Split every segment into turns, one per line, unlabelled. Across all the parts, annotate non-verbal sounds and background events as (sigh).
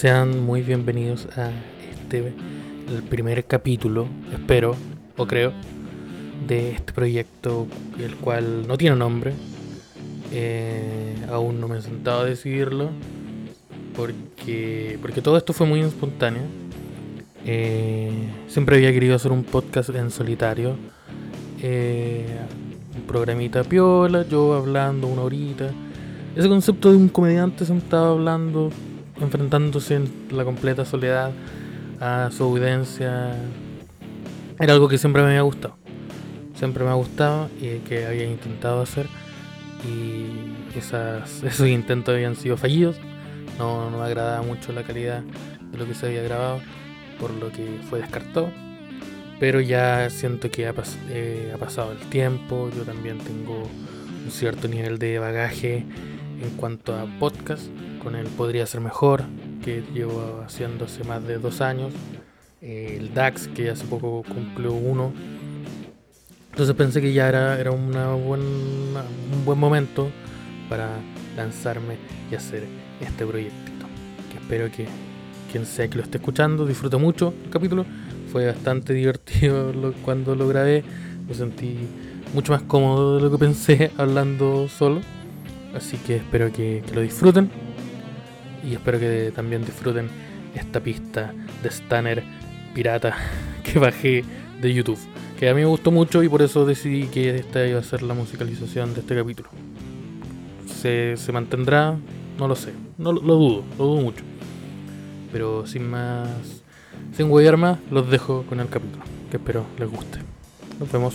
Sean muy bienvenidos a este, primer capítulo, espero o creo, de este proyecto, el cual no tiene nombre. Eh, aún no me he sentado a decidirlo, porque, porque todo esto fue muy espontáneo. Eh, siempre había querido hacer un podcast en solitario. Eh, un programita piola, yo hablando una horita. Ese concepto de un comediante sentado hablando, enfrentándose en la completa soledad a su audiencia, era algo que siempre me había gustado. Siempre me ha gustado y que había intentado hacer. Y esas, (laughs) esos intentos habían sido fallidos. No, me agradaba mucho la calidad de lo que se había grabado, por lo que fue descartado. Pero ya siento que ha, eh, ha pasado el tiempo, yo también tengo un cierto nivel de bagaje en cuanto a podcast, con él podría ser mejor, que llevo haciendo hace más de dos años, el DAX, que hace poco cumplió uno. Entonces pensé que ya era, era una un buen momento para lanzarme y hacer este proyectito. Que espero que quien sea que lo esté escuchando disfrute mucho el capítulo. Fue bastante (laughs) divertido cuando lo grabé. Me sentí mucho más cómodo de lo que pensé (laughs) hablando solo. Así que espero que, lo disfruten. Y espero que también disfruten esta pista de Stanner pirata (laughs) que bajé de YouTube. Que a mí me gustó mucho y por eso decidí que esta iba a ser la musicalización de este capítulo. ¿Se, se mantendrá? No lo sé. No lo dudo, lo dudo mucho. Pero sin más. Sin huevear más, los dejo con el capítulo. Que espero les guste. Nos vemos.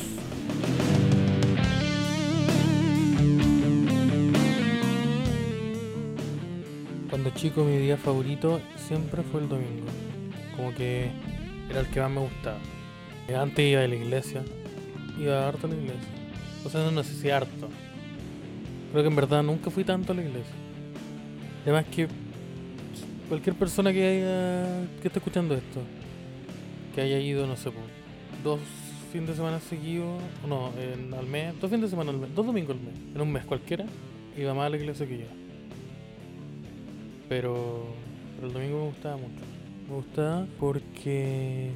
Cuando chico mi día favorito siempre fue el domingo. Como que era el que más me gustaba. Antes iba a la iglesia. Iba harto a la iglesia. O sea, no, sé si harto. Creo que en verdad nunca fui tanto a la iglesia. Además que cualquier persona que haya que esté escuchando esto, que haya ido, no sé, dos fines de semana seguidos, no, en, al mes, dos fines de semana al mes, dos domingos al mes, en un mes cualquiera, iba más a la iglesia que yo. Pero, pero el domingo me gustaba mucho. Me gustaba porque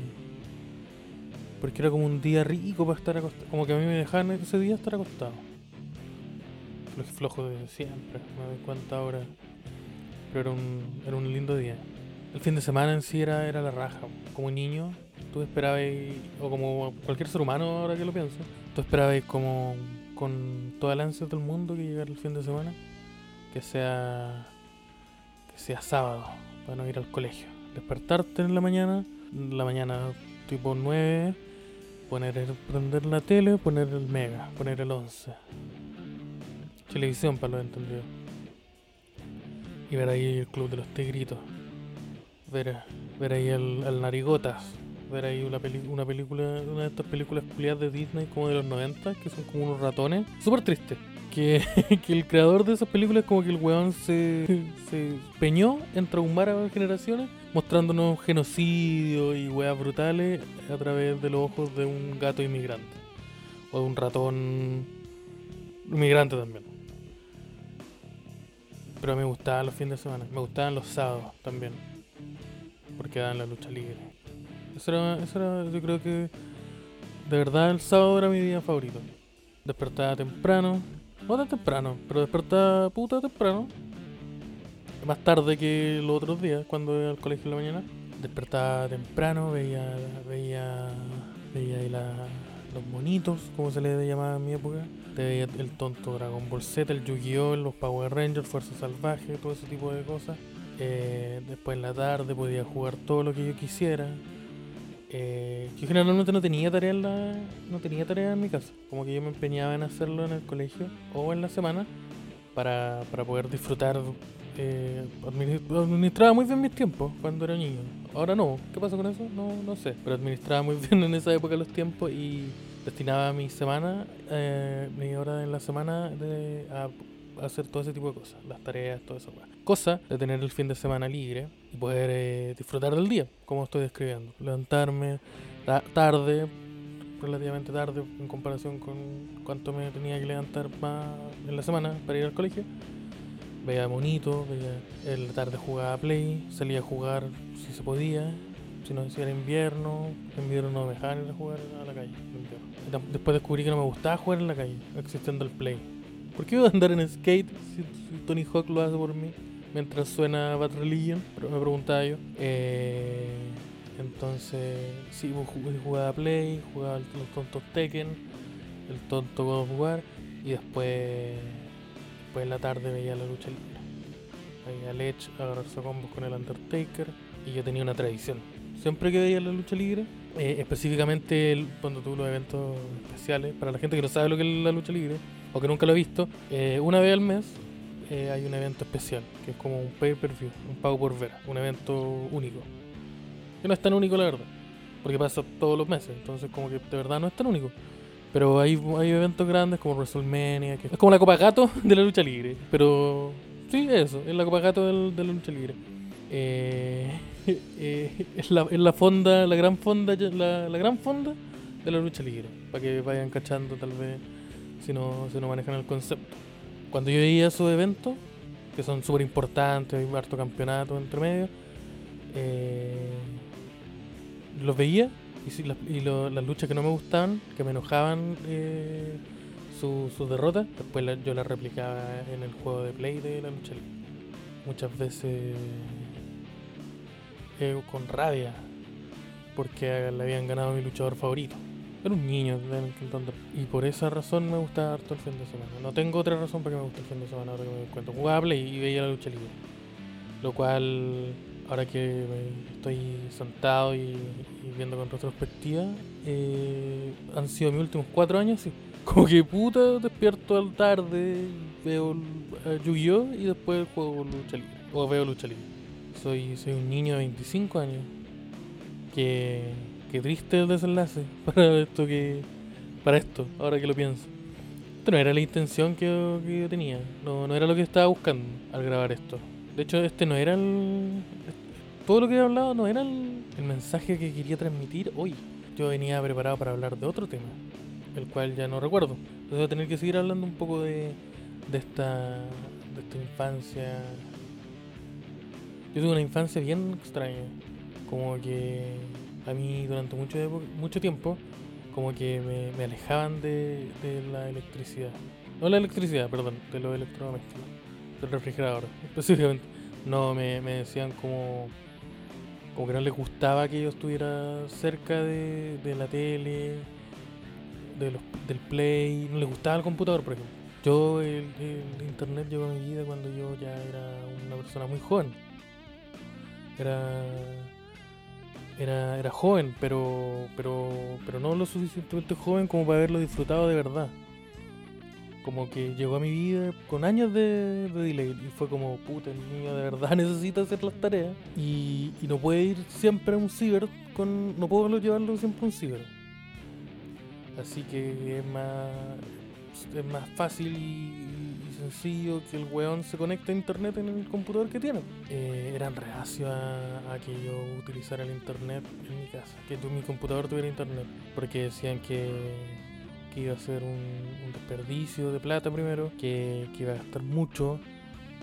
porque era como un día rico para estar acostado. Como que a mí me dejaban ese día estar acostado. Flojo de siempre, me doy cuenta ahora. Pero era un, era un lindo día. El fin de semana en sí era, era la raja. Como niño, tú esperabas, o como cualquier ser humano ahora que lo pienso, tú esperabas como con toda la ansia del mundo que llegara el fin de semana, que sea, sea sábado, para no ir al colegio. Despertarte en la mañana, la mañana tipo 9, poner el, prender la tele, poner el mega, poner el 11. Televisión para los entendidos. Y ver ahí el club de los tigritos. Ver, ver ahí el, Narigotas. Ver ahí una, una película, una de estas películas culiadas de Disney como de los 90, que son como unos ratones. Súper triste. Que, (laughs) que, el creador de esas películas como que el weón se, se peñó en traumar a generaciones mostrándonos genocidio y weas brutales a través de los ojos de un gato inmigrante. O de un ratón inmigrante también. Pero me gustaban los fines de semana, me gustaban los sábados también. Porque daban la lucha libre. Eso era, eso era, yo creo que de verdad el sábado era mi día favorito. Despertaba temprano, no tan temprano, pero despertaba puta temprano. Más tarde que los otros días, cuando iba al colegio en la mañana. Despertaba temprano, veía, veía, veía ahí los monitos, como se les llamaba en mi época veía el tonto Dragon Ball Z, el Yu-Gi-Oh!, los Power Rangers, Fuerza Salvaje, todo ese tipo de cosas. Eh, después en la tarde podía jugar todo lo que yo quisiera. Eh, yo generalmente no tenía tarea en la, no tenía tarea en mi casa, como que yo me empeñaba en hacerlo en el colegio o en la semana para, para poder disfrutar. Eh, administraba muy bien mis tiempos cuando era niño. Ahora no. ¿Qué pasa con eso? No, no sé. Pero administraba muy (laughs) bien en esa época los tiempos y destinaba mi semana, eh, mi hora en la semana de, a, hacer todo ese tipo de cosas, las tareas, todo eso. Cosa de tener el fin de semana libre y poder eh, disfrutar del día, como estoy describiendo. Levantarme tarde, relativamente tarde en comparación con cuánto me tenía que levantar más en la semana para ir al colegio. veía monito, veía en la tarde jugaba Play, salía a jugar si se podía, si no si era invierno, en invierno no me dejaban ir a jugar a la calle. Después descubrí que no me gustaba jugar en la calle, existiendo el Play. ¿Por qué iba a andar en skate si Tony Hawk lo hace por mí? Mientras suena Bad Religion, pero me preguntaba yo. Eh, entonces, sí, pues, ju- jugaba Play, jugaba los tontos Tekken, el tonto God of War, y después, después en la tarde veía la lucha libre. Veía Ledge agarrarse a combos con el Undertaker, y yo tenía una tradición. Siempre que veía la lucha libre, eh, específicamente el- cuando tuve los eventos especiales, para la gente que no sabe lo que es la lucha libre, o que nunca lo ha visto, eh, una vez al mes eh, hay un evento especial, que es como un pay-per-view, un pago por ver, un evento único. Que no es tan único la verdad, porque pasa todos los meses, entonces como que de verdad no es tan único. Pero hay, hay eventos grandes como WrestleMania, que es como la Copa Gato (laughs) de la lucha libre, pero sí, eso, es la Copa Gato del- de la lucha libre. Eh, (laughs) eh, es, la, es la fonda, la gran fonda, la, la gran fonda de la lucha libre, para que vayan cachando tal vez si no, si no manejan el concepto. Cuando yo veía esos eventos, que son súper importantes, hay harto campeonato entre medio, eh, los veía y, las, luchas que no me gustaban, que me enojaban eh, su- sus derrotas, después yo las replicaba en el juego de play de la lucha. Muchas veces eh, con rabia, porque le habían ganado a mi luchador favorito. Era un niño intentando. Y por esa razón me gusta harto el fin de semana. No tengo otra razón para que me guste el fin de semana ahora que me. Jugaba Play y veía la lucha libre. Lo cual, ahora que estoy sentado y, y viendo con retrospectiva, eh, han sido mis últimos cuatro años, sí. (laughs) Como que puta, despierto al tarde, veo a Yu-Gi-Oh! y después juego lucha libre. O veo lucha libre. Soy, soy un niño de 25 años. Que, que triste el desenlace (laughs) para esto que. Para esto, ahora que lo pienso. Esto no era la intención que yo tenía. No, no era lo que estaba buscando al grabar esto. De hecho, este no era el. Todo lo que he hablado no era el, el mensaje que quería transmitir hoy. Yo venía preparado para hablar de otro tema, el cual ya no recuerdo. Entonces voy a tener que seguir hablando un poco de, de esta. de esta infancia. Yo tuve una infancia bien extraña. Como que a mí durante mucho, mucho tiempo, como que me, me alejaban de, de la electricidad. No la electricidad, perdón, de los electrodomésticos. Del refrigerador, (laughs) específicamente. No, me, me decían como, como que no les gustaba que yo estuviera cerca de, de la tele, de los, del play, no les gustaba el computador, por ejemplo. Yo, el, el internet llegó a mi vida cuando yo ya era una persona muy joven. Era era, era joven, pero, pero, pero no lo suficientemente joven como para haberlo disfrutado de verdad. Como que llegó a mi vida con años de, de delay y fue como, puta, el niño de verdad (laughs) necesita hacer las tareas y, y no puede ir siempre a un ciber, con, no puedo llevarlo siempre a un ciber. Así que es más, es más fácil y sencillo que el weón se conecte a internet en el computador que tiene. Eh, eran reacios a, a que yo utilizara el internet en mi casa, que tu- mi computador tuviera internet, porque decían que, que iba a ser un, un desperdicio de plata primero, que, que iba a gastar mucho.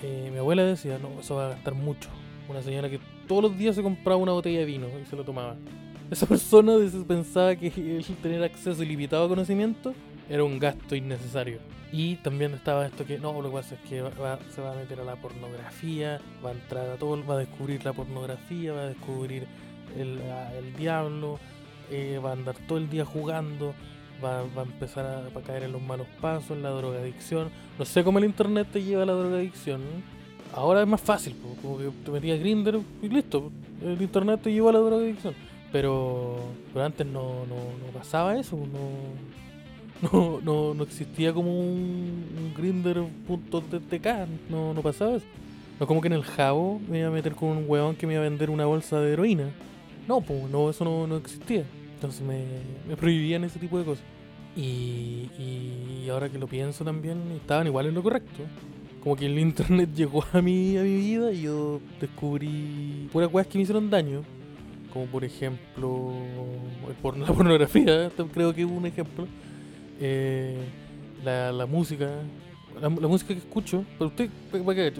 Eh, mi abuela decía, no, eso va a gastar mucho. Una señora que todos los días se compraba una botella de vino y se lo tomaba. Esa persona pensaba que (laughs) el tener acceso ilimitado a conocimiento era un gasto innecesario. Y también estaba esto que no, lo que pasa es que va- se va a meter a la pornografía, va a entrar a todo, va a descubrir la pornografía, va a descubrir el, el diablo, eh, va a andar todo el día jugando, va, va a empezar a, a caer en los malos pasos, en la drogadicción. No sé cómo el internet te lleva a la drogadicción. Ahora es más fácil, como que te metías Grinder y listo, el internet te llevó a la drogadicción. Pero, pero antes no, no, no pasaba eso, no, (laughs) no, no, no existía como un, un grinder.ttk, no, no pasaba eso. No como que en el jabo me iba a meter con un huevón que me iba a vender una bolsa de heroína. No, pues no, eso no, no existía. Entonces me, me prohibían ese tipo de cosas. Y, y ahora que lo pienso también, estaban igual en lo correcto. Como que el internet (laughs) llegó a mi, a mi vida y yo descubrí puras weas que me hicieron daño. Como por ejemplo el porno- la pornografía, (laughs) creo que es un ejemplo. Eh, la, la música, la, la música que escucho, pero usted, como que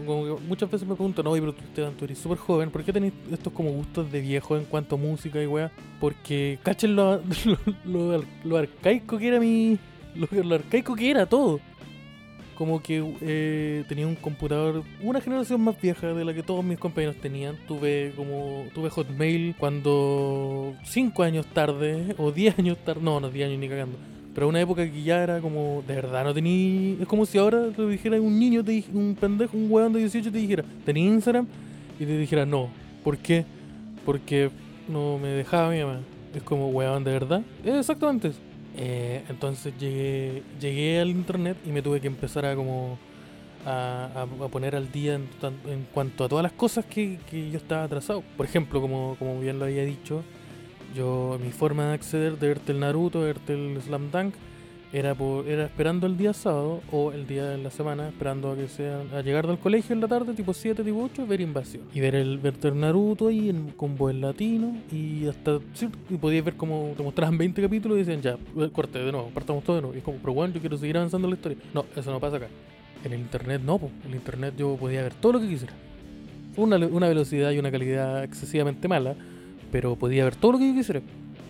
muchas veces me preguntan, no, pero tú, tú eres súper joven, ¿por qué tenés estos como gustos de viejo en cuanto a música y weá? Porque cachen lo, (laughs) lo, lo lo arcaico que era mi. Lo arcaico que era todo. Como que eh, tenía un computador, una generación más vieja de la que todos mis compañeros tenían. Tuve como tuve Hotmail cuando 5 años tarde o 10 años tarde, no, no 10 años ni cagando. Pero una época que ya era como, de verdad, no tenía. Es como si ahora te dijera un niño, te dij- un pendejo, un weón de 18 te dijera, ¿tenía Instagram? Y te dijera, no. ¿Por qué? Porque no me dejaba mi mamá. Es como, weón, ¿de verdad? Exactamente. Eh, entonces llegué, llegué al internet y me tuve que empezar a como a, a- poner al día en, en cuanto a todas las cosas que, que yo estaba atrasado. Por ejemplo, como, como bien lo había dicho, yo mi forma de acceder de verte el Naruto, de verte el Slam Dunk, era por, era esperando el día sábado o el día de la semana, esperando a que sea a llegar del colegio en la tarde, tipo 7, tipo 8, ver invasión. Y ver el verte el Naruto ahí en, con voz latino y hasta sí, y podías ver como te mostraban 20 capítulos y decían ya, eh, corte de nuevo, partamos todo de nuevo. Y es como, pero bueno, yo quiero seguir avanzando en la historia. No, eso no pasa acá. En el internet no, po. en el internet yo podía ver todo lo que quisiera. Una, una velocidad y una calidad excesivamente mala, pero podía ver todo lo que yo quisiera.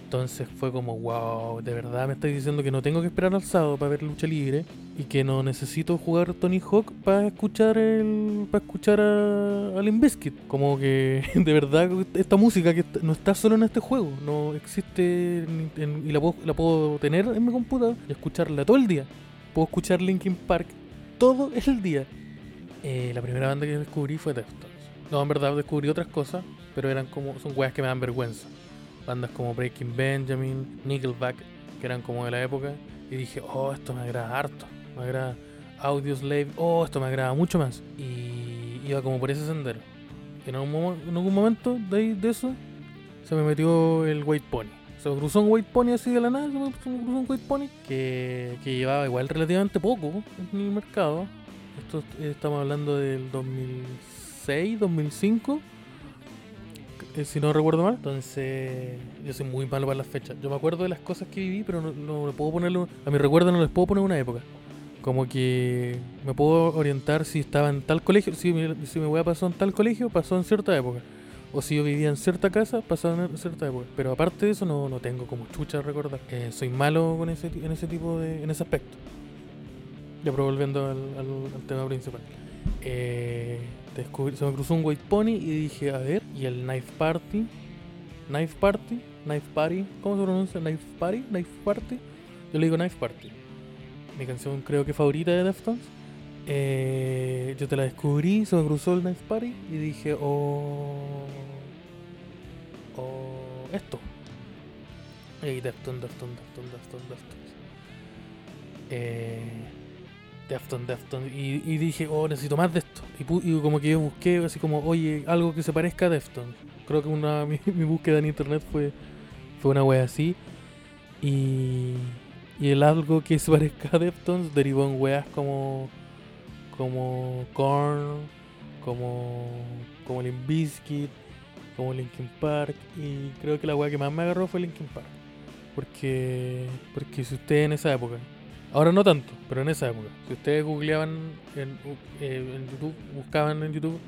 Entonces fue como, wow, de verdad me estáis diciendo que no tengo que esperar al sábado para ver lucha libre y que no necesito jugar Tony Hawk para escuchar el para escuchar a, a Limp Bizkit. Como que (laughs) de verdad esta música no está solo en este juego, no existe y la puedo, la puedo tener en mi computador y escucharla todo el día. Puedo escuchar Linkin Park todo el día. Eh, la primera banda que descubrí fue Deftones. No, en verdad descubrí otras cosas, pero eran como son weas que me dan vergüenza bandas como Breaking Benjamin, Nickelback, que eran como de la época, y dije, oh, esto me agrada harto, me agrada Audioslave, oh, esto me agrada mucho más, y iba como por ese sendero. En algún, en algún momento de, eso se me metió el White Pony. Se me cruzó un White Pony así de la nada, se me, cruzó un White Pony que, que llevaba igual relativamente poco en el mercado. Esto estamos hablando del 2006, 2005 eh, si no recuerdo mal. Entonces, yo soy muy malo para las fechas. Yo me acuerdo de las cosas que viví, pero no, no puedo ponerlo. A mi recuerdo no les puedo poner una época. Como que me puedo orientar si estaba en tal colegio, si mi, si mi pasó en tal colegio, pasó en cierta época. O si yo vivía en cierta casa, pasó en cierta época. Pero aparte de eso, no, no tengo como chucha recordar. Eh, soy malo con ese, en ese tipo de. en ese aspecto. Ya, pero volviendo al, al- al tema principal. Eh, descubrí- se me cruzó un White Pony y dije, a ver, y el Knife Party. Knife Party, Knife Party, ¿cómo se pronuncia? Knife Party, Knife Party. Yo le digo Knife Party. Mi canción creo que favorita de Deftones. Eh, yo te la descubrí, se me cruzó el Knife Party y dije, oh, oh, esto. Y Deftones, Deftones, Deftones, Deftones, Deftones. Eh, Defton, Defton. Y, y dije, oh, necesito más de esto. Y, y como que yo busqué así como, oye, algo que se parezca a Defton. Creo que una, (laughs) mi, mi búsqueda en internet fue, fue una wea así. Y, y el algo que se (laughs) parezca a Deftones derivó en weas como, como Korn, como, como Limp Bizkit, como Linkin Park. Y creo que la wea que más me agarró fue Linkin Park. Porque, porque si usted en esa época Ahora no tanto, pero en esa época. Si ustedes googleaban en, eh, en YouTube, buscaban en YouTube,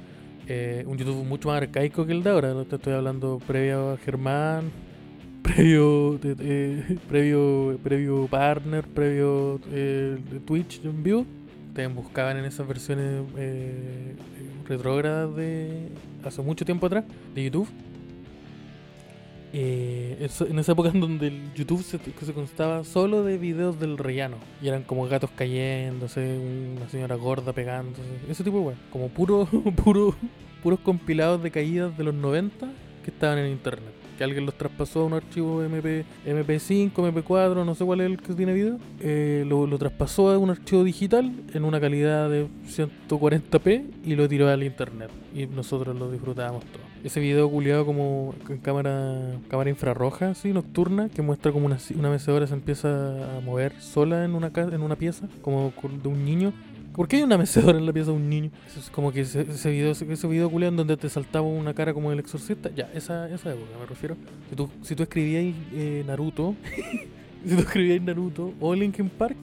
eh, un YouTube mucho más arcaico que el de ahora. Te estoy hablando previo a Germán, (laughs) previo, eh, previo, previo Partner, previo eh, Twitch en vivo. Ustedes buscaban en esas versiones eh, retrógradas de hace mucho tiempo atrás de YouTube. Eh, en esa época en donde el YouTube se, se constaba solo de videos del rellano y eran como gatos cayéndose, una señora gorda pegándose, ese tipo de weas, como puro, (laughs) puro, puros compilados de caídas de los 90 que estaban en internet. Que alguien los traspasó a un archivo MP, MP5, MP4, no sé cuál es el que tiene video. eh, lo, lo traspasó a un archivo digital en una calidad de 140p y lo tiró al internet. Y nosotros lo disfrutábamos todo. Ese video culiado como en cámara cámara infrarroja, así, nocturna, que muestra como una, una mecedora se empieza a mover sola en una, en una pieza, como de un niño. ¿Por qué hay una (laughs) mecedora en la pieza de un niño? Es como que ese, ese video, ese, video culiado donde te saltaba una cara como el exorcista. Ya, esa, esa época me refiero. Si tú, si tú escribías eh, Naruto, (laughs) si tú escribías Naruto o Linkin Park,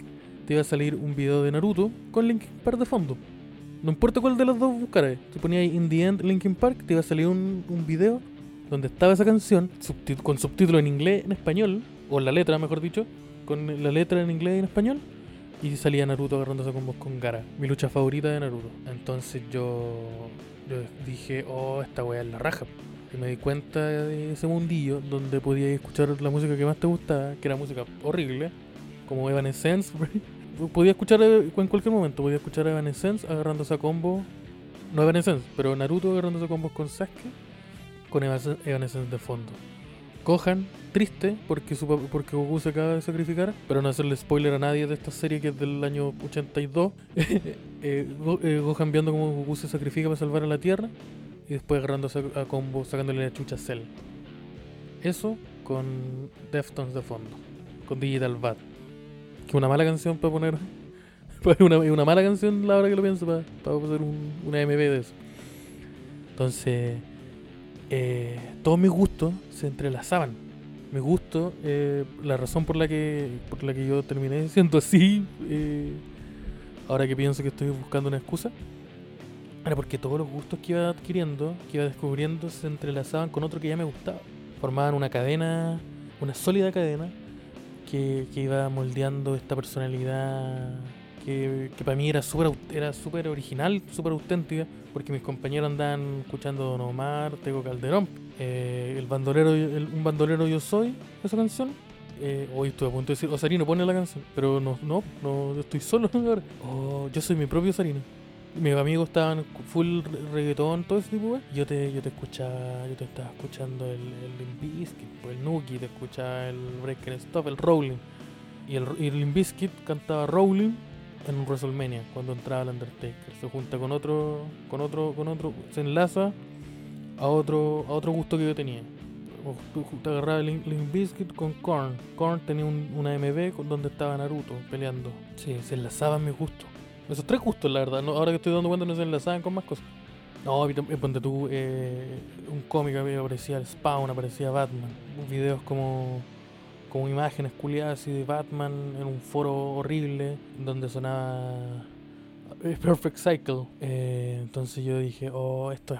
te iba a salir un video de Naruto con Linkin Park de fondo. No importa cuál de los dos buscaras. Si ponías In the End Linkin Park, te iba a salir un, un video donde estaba esa canción con subtítulos en inglés en español, o la letra, mejor dicho, con la letra en inglés y en español, y salía Naruto agarrándose con vos con Gara, mi lucha favorita de Naruto. Entonces yo, yo dije, oh, esta weá es la raja. Y me di cuenta de ese mundillo donde podías escuchar la música que más te gustaba, que era música horrible, como Evanescence. (laughs) podía escuchar en cualquier momento, podía escuchar a Evanescence agarrándose a combo. No Evanescence, pero Naruto agarrándose a combos con Sasuke, con Evanescence de fondo. Gohan, triste porque, porque Goku se acaba de sacrificar, pero no hacerle spoiler a nadie de esta serie que es del año 82. (laughs) eh, Go- eh, Gohan viendo cómo Goku se sacrifica para salvar a la Tierra y después agarrándose a, combo, sacándole la chucha a Cell. Eso con Deftones de fondo, con Digital Bad. Que una mala canción para poner. (laughs) Es una, es una mala canción la hora que lo pienso para, para hacer un, una MV de eso. Entonces, eh, todos mis gustos se entrelazaban. Mi gusto, eh, la razón por la que por la que yo terminé (laughs) siendo así, eh, ahora que pienso que estoy buscando una excusa, era porque todos los gustos que iba adquiriendo, que iba descubriendo, se entrelazaban con otro que ya me gustaba. Formaban una cadena, una sólida cadena, que, que iba moldeando esta personalidad que, que para mí era súper era súper original, súper auténtica, porque mis compañeros andaban escuchando Don Omar, Tego Calderón, eh, el bandolero, el- un bandolero yo soy, esa canción. Eh, hoy estuve a punto de decir, Osarino pone la canción, pero no, no, no, yo estoy solo (laughs) ahora. Oh, yo soy mi propio Osarino. Mis amigos estaban full re- reggaetón, todo ese tipo, de. Yo te, yo te escuchaba, yo te estaba escuchando el, el pues, el Nuki, te escuchaba el Break and Stop, el Rolling. Y el, y el Limp Bizkit cantaba Rolling en WrestleMania cuando entraba el Undertaker. Se junta con otro, con otro, con otro, se enlaza a otro, a otro gusto que yo tenía. Te agarraba el Limp Bizkit con Korn. Korn tenía un- una con donde estaba Naruto peleando. Sí, se enlazaban mis gustos. Esos tres gustos, la verdad. No, ahora que estoy dando cuenta, no se enlazaban con más cosas. No, ponte tú, eh, un cómic aparecía el Spawn, aparecía Batman. Videos como como imágenes culiadas así de Batman en un foro horrible donde sonaba eh, Perfect Cycle. Eh, entonces yo dije, oh, esto es.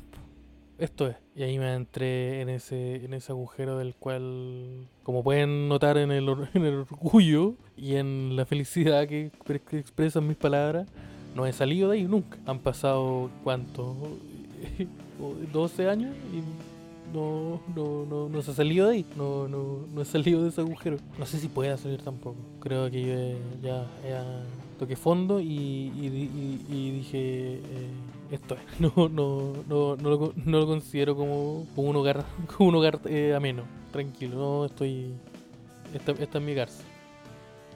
Esto es. Y ahí me entré en ese, en ese agujero del cual, como pueden notar en el, (laughs) en el orgullo y en la felicidad que, que expresan mis palabras, no he salido de ahí nunca. Han pasado, ¿cuánto? (laughs) 12 años y no, no, no, no se ha salido de ahí. No, no, no he salido de ese agujero. No sé si pueda salir tampoco. Creo que yo ya, ya toqué fondo y, y, y- y dije, eh, esto es. (laughs) No, no, no, no, lo, no lo considero como, un hogar, (laughs) como un hogar eh, ameno. Tranquilo, no estoy... Esta, esta es mi cárcel.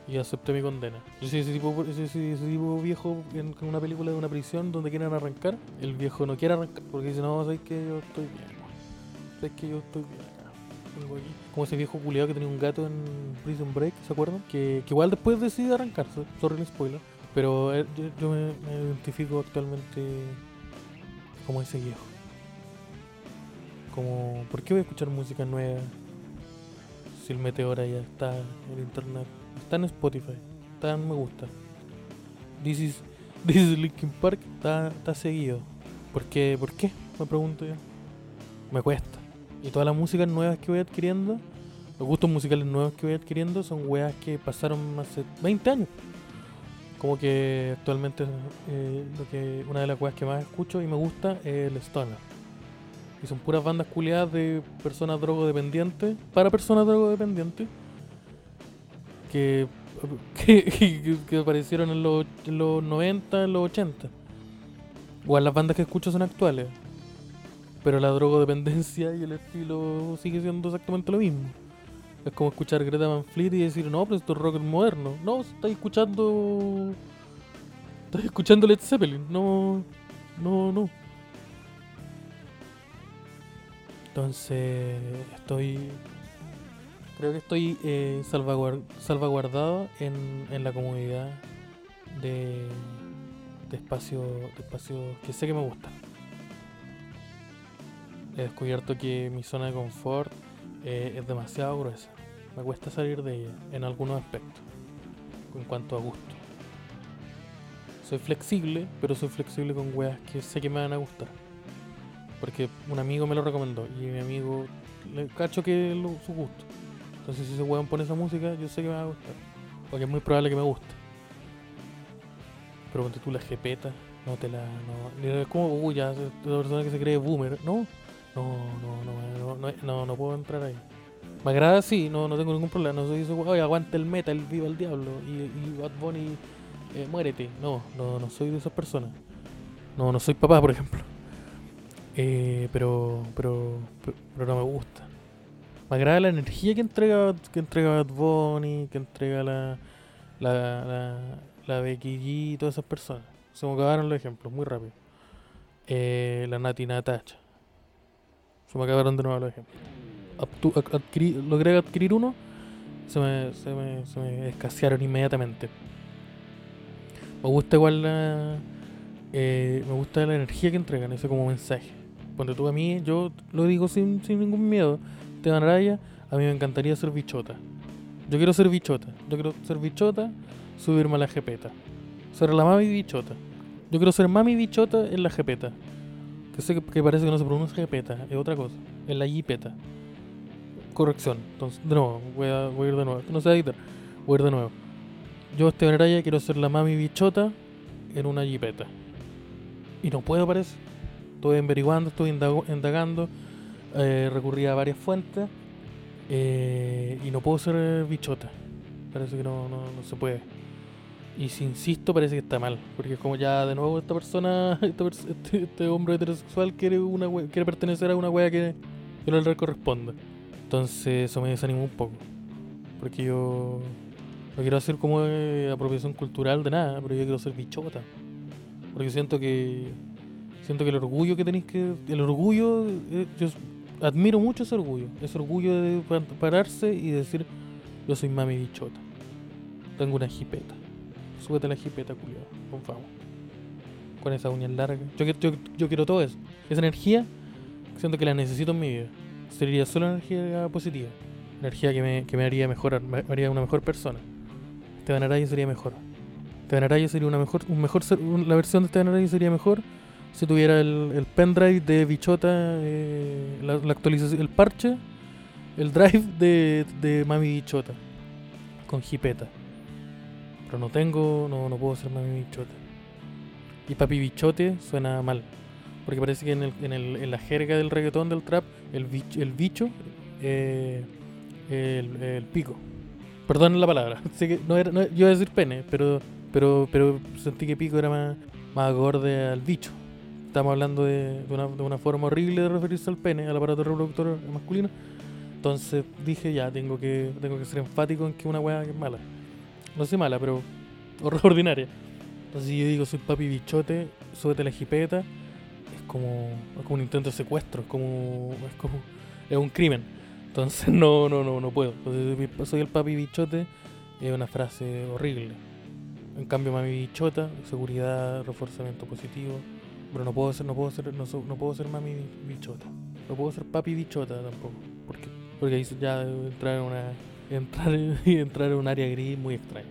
Y acepté mi condena. Yo soy ese tipo, ese, tipo viejo en, una película de una prisión donde quieren arrancar. El viejo no quiere arrancar porque dice, no, sabes que yo estoy bien. Sabes que yo estoy bien acá. Aquí. Como ese viejo culiado que tenía un gato en Prison Break, ¿se acuerdan? Que, que igual después decide arrancarse. Sorry el spoiler. Pero eh, yo, me identifico actualmente como ese viejo. Como, ¿por qué voy a escuchar música nueva? Si el Meteora ya está en internet. Está en Spotify. Está en me gusta. This is, (laughs) this is Linkin Park está, está seguido. ¿Por qué? ¿Por qué? Me pregunto yo. Me cuesta. Y todas las músicas nuevas que voy adquiriendo, los gustos musicales nuevos que voy adquiriendo son weas que pasaron hace 20 años. Como que actualmente eh, lo que una de las weas que más escucho y me gusta es el stoner. Y son puras bandas culiadas de personas drogodependientes para personas drogodependientes que, (laughs) que, que- que aparecieron en los, en los 90, en los 80. Igual las bandas que escucho son actuales. Pero la drogodependencia y el estilo sigue siendo exactamente lo mismo. Es como escuchar Greta Van Fleet y decir, no, pero esto es rock moderno. No, estáis escuchando. Estás escuchando Led Zeppelin. No, no, no. Entonces, estoy. Creo que estoy eh, salvaguar- salvaguardado en, en la comodidad de, de espacios de espacios que sé que me gustan. He descubierto que mi zona de confort eh, es demasiado gruesa. Me cuesta salir de ella en algunos aspectos, en cuanto a gusto. Soy flexible, pero soy flexible con weas que sé que me van a gustar. Porque un amigo me lo recomendó y mi amigo le cacho que es su gusto. Entonces si ese weón pone esa música, yo sé que me va a gustar. Porque es muy probable que me guste. Pero ponte tú la jepeta, no te la. No, es como, uy, ya, la persona que se cree boomer. No, no, no, no, no, no, no, puedo entrar ahí. Me agrada, sí, no, no tengo ningún problema. No soy ese oye, aguante el metal, viva el diablo. Y, y Bad Bunny, eh, muérete. No, no, no soy de esas personas. No, no soy papá, por ejemplo. Eh, pero, pero, pero, pero no me gusta. Me agrada la energía que entrega, que entrega Bad Bunny, que entrega la, la, la, la Becky y todas esas personas. Se me acabaron los ejemplos, muy rápido. Eh, la Nati Natacha. Se me acabaron de nuevo los ejemplos. Adquirí- logré adquirir uno, se me, se, me, se me escasearon inmediatamente. Me gusta igual la, eh, me gusta la energía que entregan, ese como mensaje. Cuando tú a mí, yo lo digo sin, sin ningún miedo, Esteban Araya, a mí me encantaría ser bichota. Yo quiero ser bichota, yo quiero ser bichota, subirme a la jepeta. Ser la mami bichota. Yo quiero ser mami bichota en la jepeta. Que parece que no se pronuncia jepeta, es otra cosa. En la jipeta. Corrección. Entonces, de nuevo, voy a, voy a ir de nuevo. No sé editar. Voy a ir de nuevo. Yo, Esteban Araya, quiero ser la mami bichota en una jipeta. Y no puedo, parece. Estoy averiguando, estoy indagando. eh, recurrí a varias fuentes. eh, y no puedo ser bichota. Parece que no, no, no se puede. Y si insisto, parece que está mal. Porque es como ya de nuevo esta persona, (laughs) este, este hombre heterosexual quiere, una quiere pertenecer a una wea que, que no le corresponde. Entonces eso me desanimó un poco. Porque yo no quiero hacer como eh, apropiación cultural de nada, pero yo quiero ser bichota. Porque siento que siento que el orgullo que tenéis que el orgullo eh, yo admiro mucho ese orgullo, ese orgullo de pa- pararse y decir yo soy mami bichota. Tengo una jipeta. Súbete la jipeta, culiado, con fama. Con esa uñas largas. Yo, yo, yo quiero todo eso. Esa energía, siento que la necesito en mi vida. Sería solo energía positiva. Energía que me, que me haría mejorar, me me haría una mejor persona. Esteban Araya sería mejor. Esteban Araya sería una mejor, un mejor la versión de Esteban Araya sería mejor si tuviera el, el pendrive de Bichota, eh, la, la actualización, el parche, el drive de, de Mami Bichota con jipeta. Pero no tengo, no, no puedo ser Mami Bichota. Y Papi Bichote suena mal. Porque parece que en, el, en, el, en la jerga del reggaetón, del trap, el bicho, el bicho eh, el, el pico. Perdón la palabra. (laughs) Sé que no era, no- yo iba a decir pene, pero, pero, pero sentí que pico era más, más al bicho. Estamos hablando de, de una, de una forma horrible de referirse al pene, al aparato reproductor masculino. Entonces dije, ya, tengo que, tengo que ser enfático en que una weá es mala. No sé mala, pero or- (laughs) ordinaria. Entonces yo digo, soy papi bichote, súbete la jipeta. Es como, es como un intento de secuestro, es como, es como, es un crimen. Entonces (laughs) no, no, no, no puedo. Entonces soy el papi bichote, es una frase horrible. En cambio, mami bichota, seguridad, reforzamiento positivo. Pero no puedo ser, no puedo ser, no, no puedo ser mami bichota. No puedo ser papi bichota tampoco. Porque, porque ahí ya entrar en una. Entrar, (laughs) entrar en un área gris muy extraña.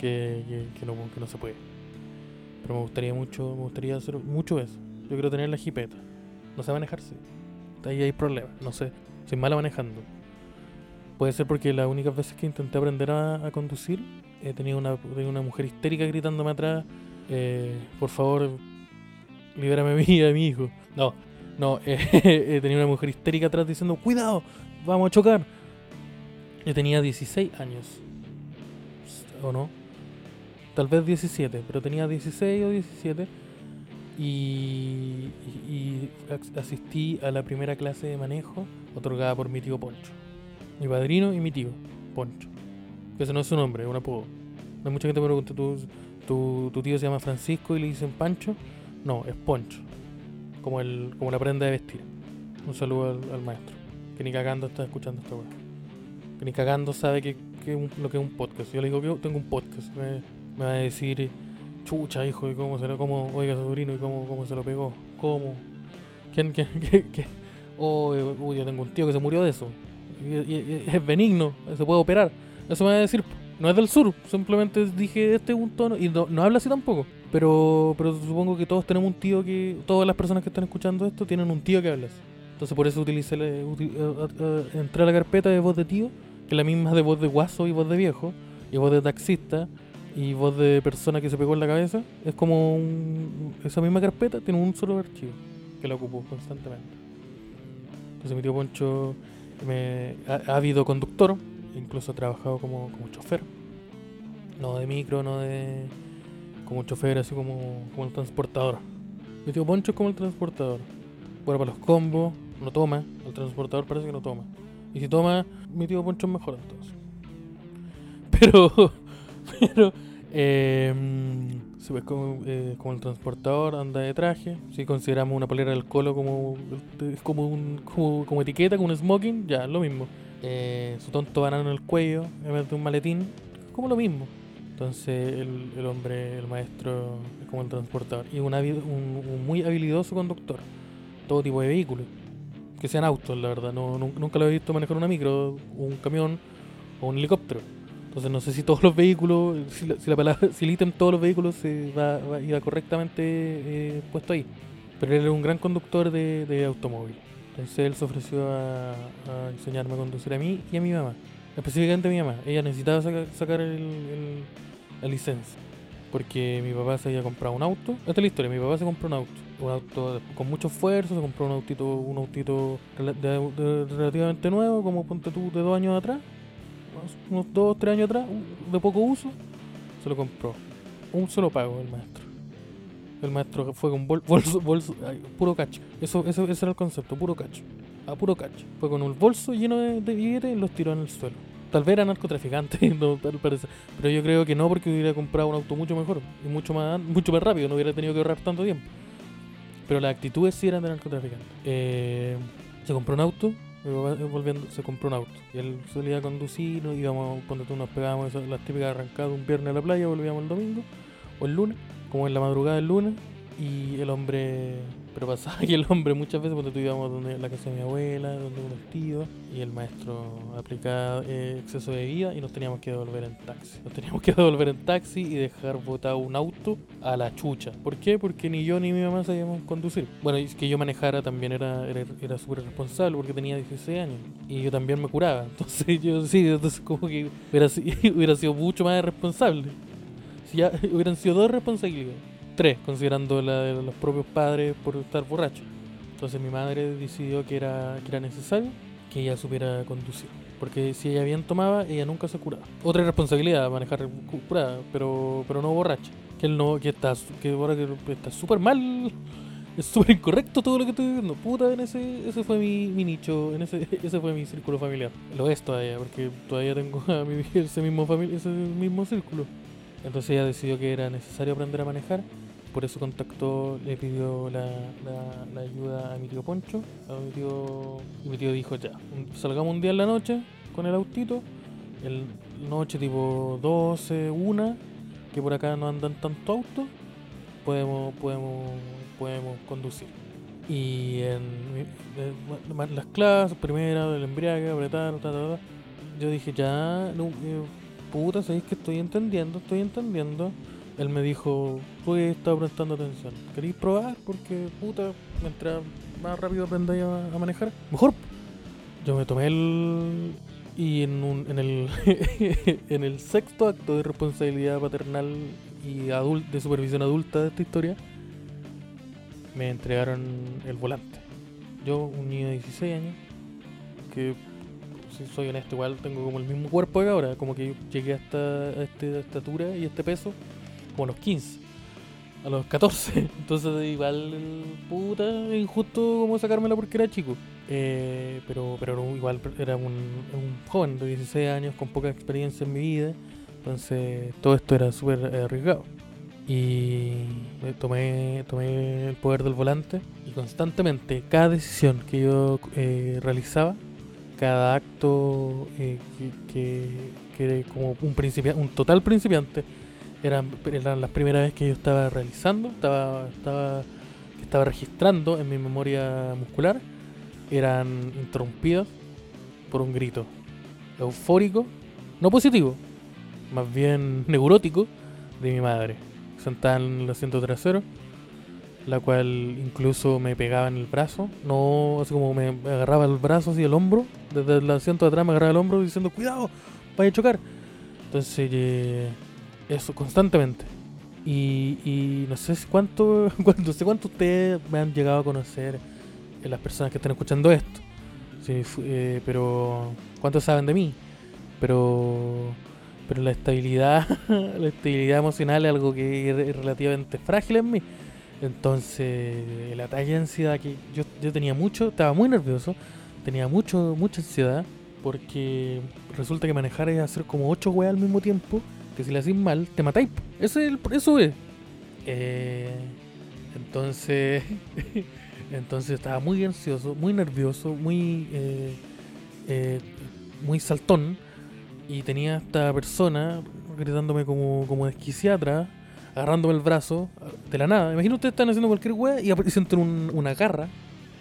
Que, que, no, que no se puede. Pero me gustaría mucho, me gustaría hacer mucho eso. Yo quiero tener la jipeta. No sé manejarse. Ahí hay problemas, no sé. Soy mala manejando. Puede ser porque las únicas veces que intenté aprender a, conducir, he tenido una, una mujer histérica gritándome atrás, eh, por favor, libérame a mí y a mi hijo. No, no, (laughs) eh, tenía una mujer histérica atrás diciendo, cuidado, vamos a chocar. Yo tenía 16 años. ¿O no? Tal vez 17, pero tenía 16 o 17. Y, y- y as- asistí a la primera clase de manejo otorgada por mi tío Poncho. Mi padrino y mi tío, Poncho. Que ese no es su nombre, es un apodo. Hay mucha gente que me pregunta, ¿tu, tu, tío se llama Francisco y le dicen Pancho? No, es Poncho. Como, el, como la prenda de vestir. Un saludo al, al maestro. Que ni cagando está escuchando esta weá. Ni cagando sabe que, lo que es un podcast. Yo le digo que tengo un podcast. Me, me va a decir, chucha, hijo, ¿y cómo se lo, cómo, oiga, sobrino, ¿y cómo, cómo se lo pegó? ¿Cómo? ¿Quién, quién, (laughs) qué? Oh, eh, uy, yo tengo un tío que se murió de eso. Es benigno, se puede operar. Eso me va a decir, no es del sur, simplemente dije este es un tono y no, no habla así tampoco. Pero, pero supongo que todos tenemos un tío que. Todas las personas que están escuchando esto tienen un tío que habla así. Entonces por eso utilicé a- a- entré a la carpeta de voz de tío, que la misma de voz de guaso y voz de viejo, y voz de taxista, y voz de persona que se pegó en la cabeza. Es como un- esa misma carpeta tiene un solo archivo que la ocupo constantemente. Entonces mi tío Poncho me, ha, ha habido conductor, incluso ha trabajado como, como chofer. No de micro, no de. como chofer, así como, como el transportador. Mi tío Poncho es como el transportador. Bueno, para los combos, no toma. El transportador parece que no toma. Y si toma, mi tío Poncho es mejor entonces. (laughs) Pero. (laughs) Pero. Eh, se ve como, eh, como el transportador anda de traje. Si consideramos una polera del colo como, es como, un, como, etiqueta, como un smoking, ya, lo mismo. Eh, su tonto banano en el cuello, en vez de un maletín, como lo mismo. Entonces el, el hombre, el maestro, es como el transportador. Y un- un muy habilidoso conductor. Todo tipo de vehículos. Que sean autos, la verdad. No, nun- nunca lo he visto manejar una micro, un camión o un helicóptero. Entonces no sé si todos los vehículos, si, la, si, la palabra, (laughs) si el ítem todos los vehículos se va, iba correctamente eh, puesto ahí. Pero él era un gran conductor de, de automóvil. Entonces él se ofreció a, a enseñarme a conducir a mí y a mi mamá. Específicamente a mi mamá. Ella necesitaba saca- sacar el, el- la licencia. Porque mi papá se había comprado un auto. Esta es la historia. Mi papá se compró un auto. Un auto con mucho esfuerzo. Se compró un autito, un autito relativamente nuevo. Como ponte tú de dos años atrás. unos- dos, tres años atrás. De poco uso. Se lo compró. Un solo pago el maestro. El maestro fue con bol- bolso, bolso, puro cacho. Eso, eso, ese era el concepto, puro cacho. A puro cacho. Fue con un bolso lleno de, de billetes y los tiró en el suelo. Tal vez era narcotraficante, (laughs) no, tal parece. Pero yo creo que no, porque hubiera comprado un auto mucho mejor y mucho más, mucho más rápido, no hubiera tenido que ahorrar tanto tiempo. Pero las actitudes sí eran de narcotraficante. Eh, se compró un auto, volviendo, se compró un auto. Y él solía conducir, nos íbamos, cuando tú nos pegábamos esas- las típicas arrancadas un viernes a la playa, volvíamos el domingo o el lunes, como en la madrugada del lunes. Y el hombre, pero pasaba que el hombre muchas veces cuando tú íbamos donde la casa de mi abuela, donde unos tíos, y el maestro aplicaba eh, exceso de vida y nos teníamos que devolver en taxi. Nos teníamos que (laughs) devolver en taxi y dejar botado un auto a la chucha. ¿Por qué? Porque ni yo ni mi mamá sabíamos conducir. Bueno, y que yo manejara también era, era, era súper responsable porque tenía 16 años. Y yo también me curaba. (laughs) Entonces yo sí, entonces como que hubiera, (laughs) hubiera sido mucho más responsable. Si ya hubieran sido dos responsabilidades. Tres, considerando la de los propios padres por estar borracho. Entonces mi madre decidió que era, que era necesario que ella supiera conducir. Porque si ella bien tomaba, ella nunca se curaba. Otra responsabilidad, manejar cu- curada, pero, pero no borracha. Que él no, que está, que ahora que está súper mal. (laughs) Es súper incorrecto todo lo que estoy diciendo. Puta, en ese, ese fue mi, mi nicho, en ese, (laughs) ese fue mi círculo familiar. Lo es todavía, porque todavía tengo (laughs) a mi, ese mismo famili- ese mismo círculo. Entonces ella decidió que era necesario aprender a manejar. Por eso contactó, le pidió la, ayuda a mi tío Poncho. A mi tío, y mi tío dijo ya, salgamos un día en la noche con el autito. El noche tipo 12, 1, que por acá no andan tanto autos. Podemos, podemos, podemos conducir. Y en ma- las clases, primera, del embriague, apretar, ta, ta, ta. Yo dije, ya, no, eh, puta, sabéis que estoy entendiendo, estoy entendiendo. Él me dijo, he estado prestando atención. ¿Queréis probar? Porque, puta, mientras más rápido aprendáis a, manejar, mejor. Yo me tomé el... Y en, un, en, el, (laughs) en el sexto acto de responsabilidad paternal y adul- de supervisión adulta de esta historia, me entregaron el volante. Yo, un niño de 16 años, que si soy honesto, igual tengo como el mismo cuerpo que ahora, como que llegué hasta a esta estatura y este peso como a los 15, a los 14. (laughs) Entonces, igual, puta, injusto como sacármela porque era chico. Eh, pero pero igual era un, joven de 16 años con poca experiencia en mi vida. Entonces, todo esto era súper arriesgado. Y tomé, tomé el poder del volante y constantemente, cada decisión que yo eh, realizaba, cada acto eh, que, que, como un, un total principiante, eran, las primeras veces que yo estaba realizando, estaba, estaba, estaba registrando en mi memoria muscular, eran interrumpidas por un grito eufórico, no positivo, más bien (laughs) neurótico, de mi madre. sentada en el asiento trasero, la cual incluso me pegaba en el brazo, no así como me agarraba el brazo así el hombro, desde el asiento de atrás me agarraba el hombro diciendo cuidado, vaya a chocar. Entonces, eh, eso constantemente. Y, y no sé (laughs) cuánto, no sé cuánto ustedes me han llegado a conocer, eh, las personas que están escuchando esto. Eh, pero cuánto saben de mí. Pero pero la estabilidad, (laughs) la estabilidad emocional es algo que es relativamente frágil en mí. Entonces, el ataque de ansiedad que yo, yo tenía mucho, estaba muy nervioso, tenía mucho, mucha ansiedad, porque resulta que manejar es hacer como ocho weas al mismo tiempo, que si le haces mal, te matáis. Eso es. el- eso es. Eh, entonces, (laughs) entonces estaba muy ansioso, muy nervioso, muy, eh, eh, muy saltón, y tenía esta persona gritándome como, como desquiciatra, agarrándome el brazo de la nada. Imagino ustedes están haciendo cualquier wea y sienten un- una garra,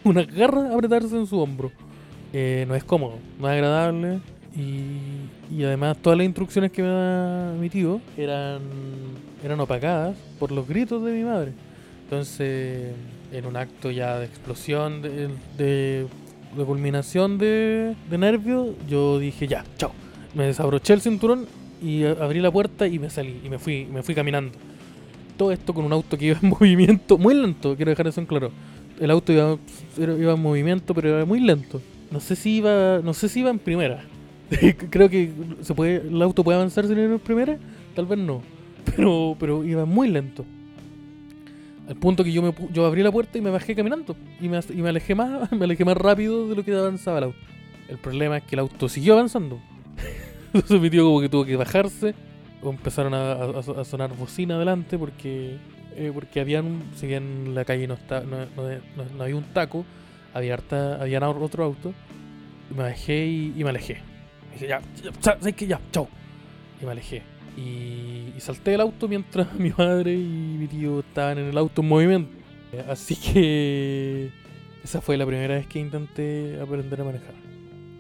una garra apretarse en su hombro. Eh, no es cómodo, no es agradable. Y, además todas las instrucciones que me da mi tío eran, eran opacadas por los gritos de mi madre. Entonces, en un acto ya de explosión, de, de, de culminación de, de nervios, yo dije ya, chao. Me desabroché el cinturón y abrí la puerta y me salí y me fui, me fui caminando. Todo esto con un auto que iba en (laughs) movimiento muy lento, quiero dejar eso en claro. El auto iba, era- iba en movimiento, pero iba muy lento. No sé si iba, no sé si iba en primera. (laughs) Creo que se puede, el auto puede avanzar sin ir en primera, tal vez no. (laughs) Pero, pero iba muy lento. Al punto que yo me yo abrí la puerta y me bajé caminando. Y me, y me alejé más, (laughs) me alejé más rápido de lo que avanzaba el auto. El problema es que el auto siguió avanzando. Entonces mi tío como que tuvo que bajarse. O empezaron a, sonar bocina adelante porque eh, porque habían si bien la calle no está no, no- había un taco, había harta, había otro auto. Y me bajé y me alejé. Dije ya, ya, sa- ¿sabes qué? Ya, chao. Y me alejé. Y, y salté del auto mientras (laughs) mi madre y mi tío estaban en el auto en movimiento. Eh, Así que esa fue la primera vez que intenté aprender a manejar.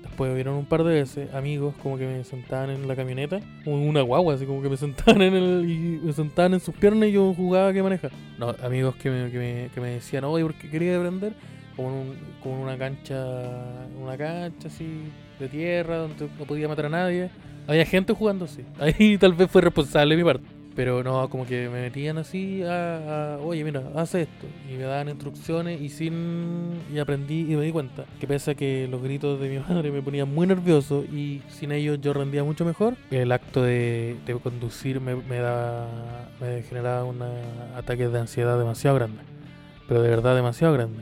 Después vieron un par de veces amigos como que me sentaban en la camioneta, como una guagua, así como que me sentaban en el y me sentaban en sus piernas y yo jugaba que manejar. No, amigos que me, que me, que me decían, oye, ¿por qué quería aprender? Como un- como una cancha, una cancha así de tierra donde no podía matar a nadie. Había gente jugando así. (laughs) Ahí tal vez fue responsable de mi parte. Pero no, como que me metían así a, oye, mira, haz esto. Y me daban instrucciones y sin y aprendí y me di cuenta que pese a que los gritos de mi (laughs) madre me ponían muy nervioso y sin ellos yo rendía mucho mejor, el acto de, de conducir me, me, daba, me generaba un ataque de ansiedad demasiado grande. Pero de verdad demasiado grande.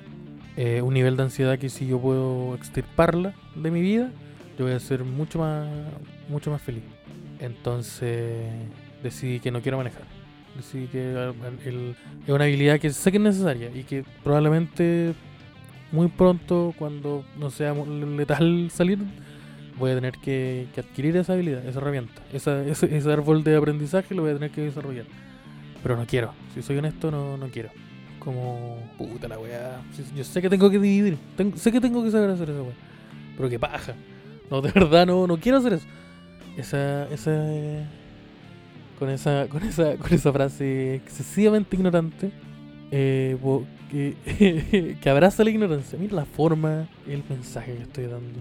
Eh, un nivel de ansiedad que si yo puedo extirparla de mi vida, yo voy a ser mucho más, mucho más feliz. Entonces decidí que no quiero manejar. Decidí que el- es una habilidad que sé que es necesaria y que probablemente muy pronto, cuando no sea letal salir, voy a tener que, adquirir esa habilidad, esa herramienta, ese, ese árbol de aprendizaje lo voy a tener que desarrollar. Pero no quiero, si soy honesto, no, no quiero. Como, puta la weá. Yo sé que tengo que dividir, tengo- sé que tengo que saber hacer esa weá. Pero que paja. No, de verdad no, no quiero hacer eso. Esa, esa, eh, con esa, con esa, con esa frase excesivamente ignorante, eh, que, (laughs) que abraza la ignorancia. Mira la forma y el mensaje que estoy dando.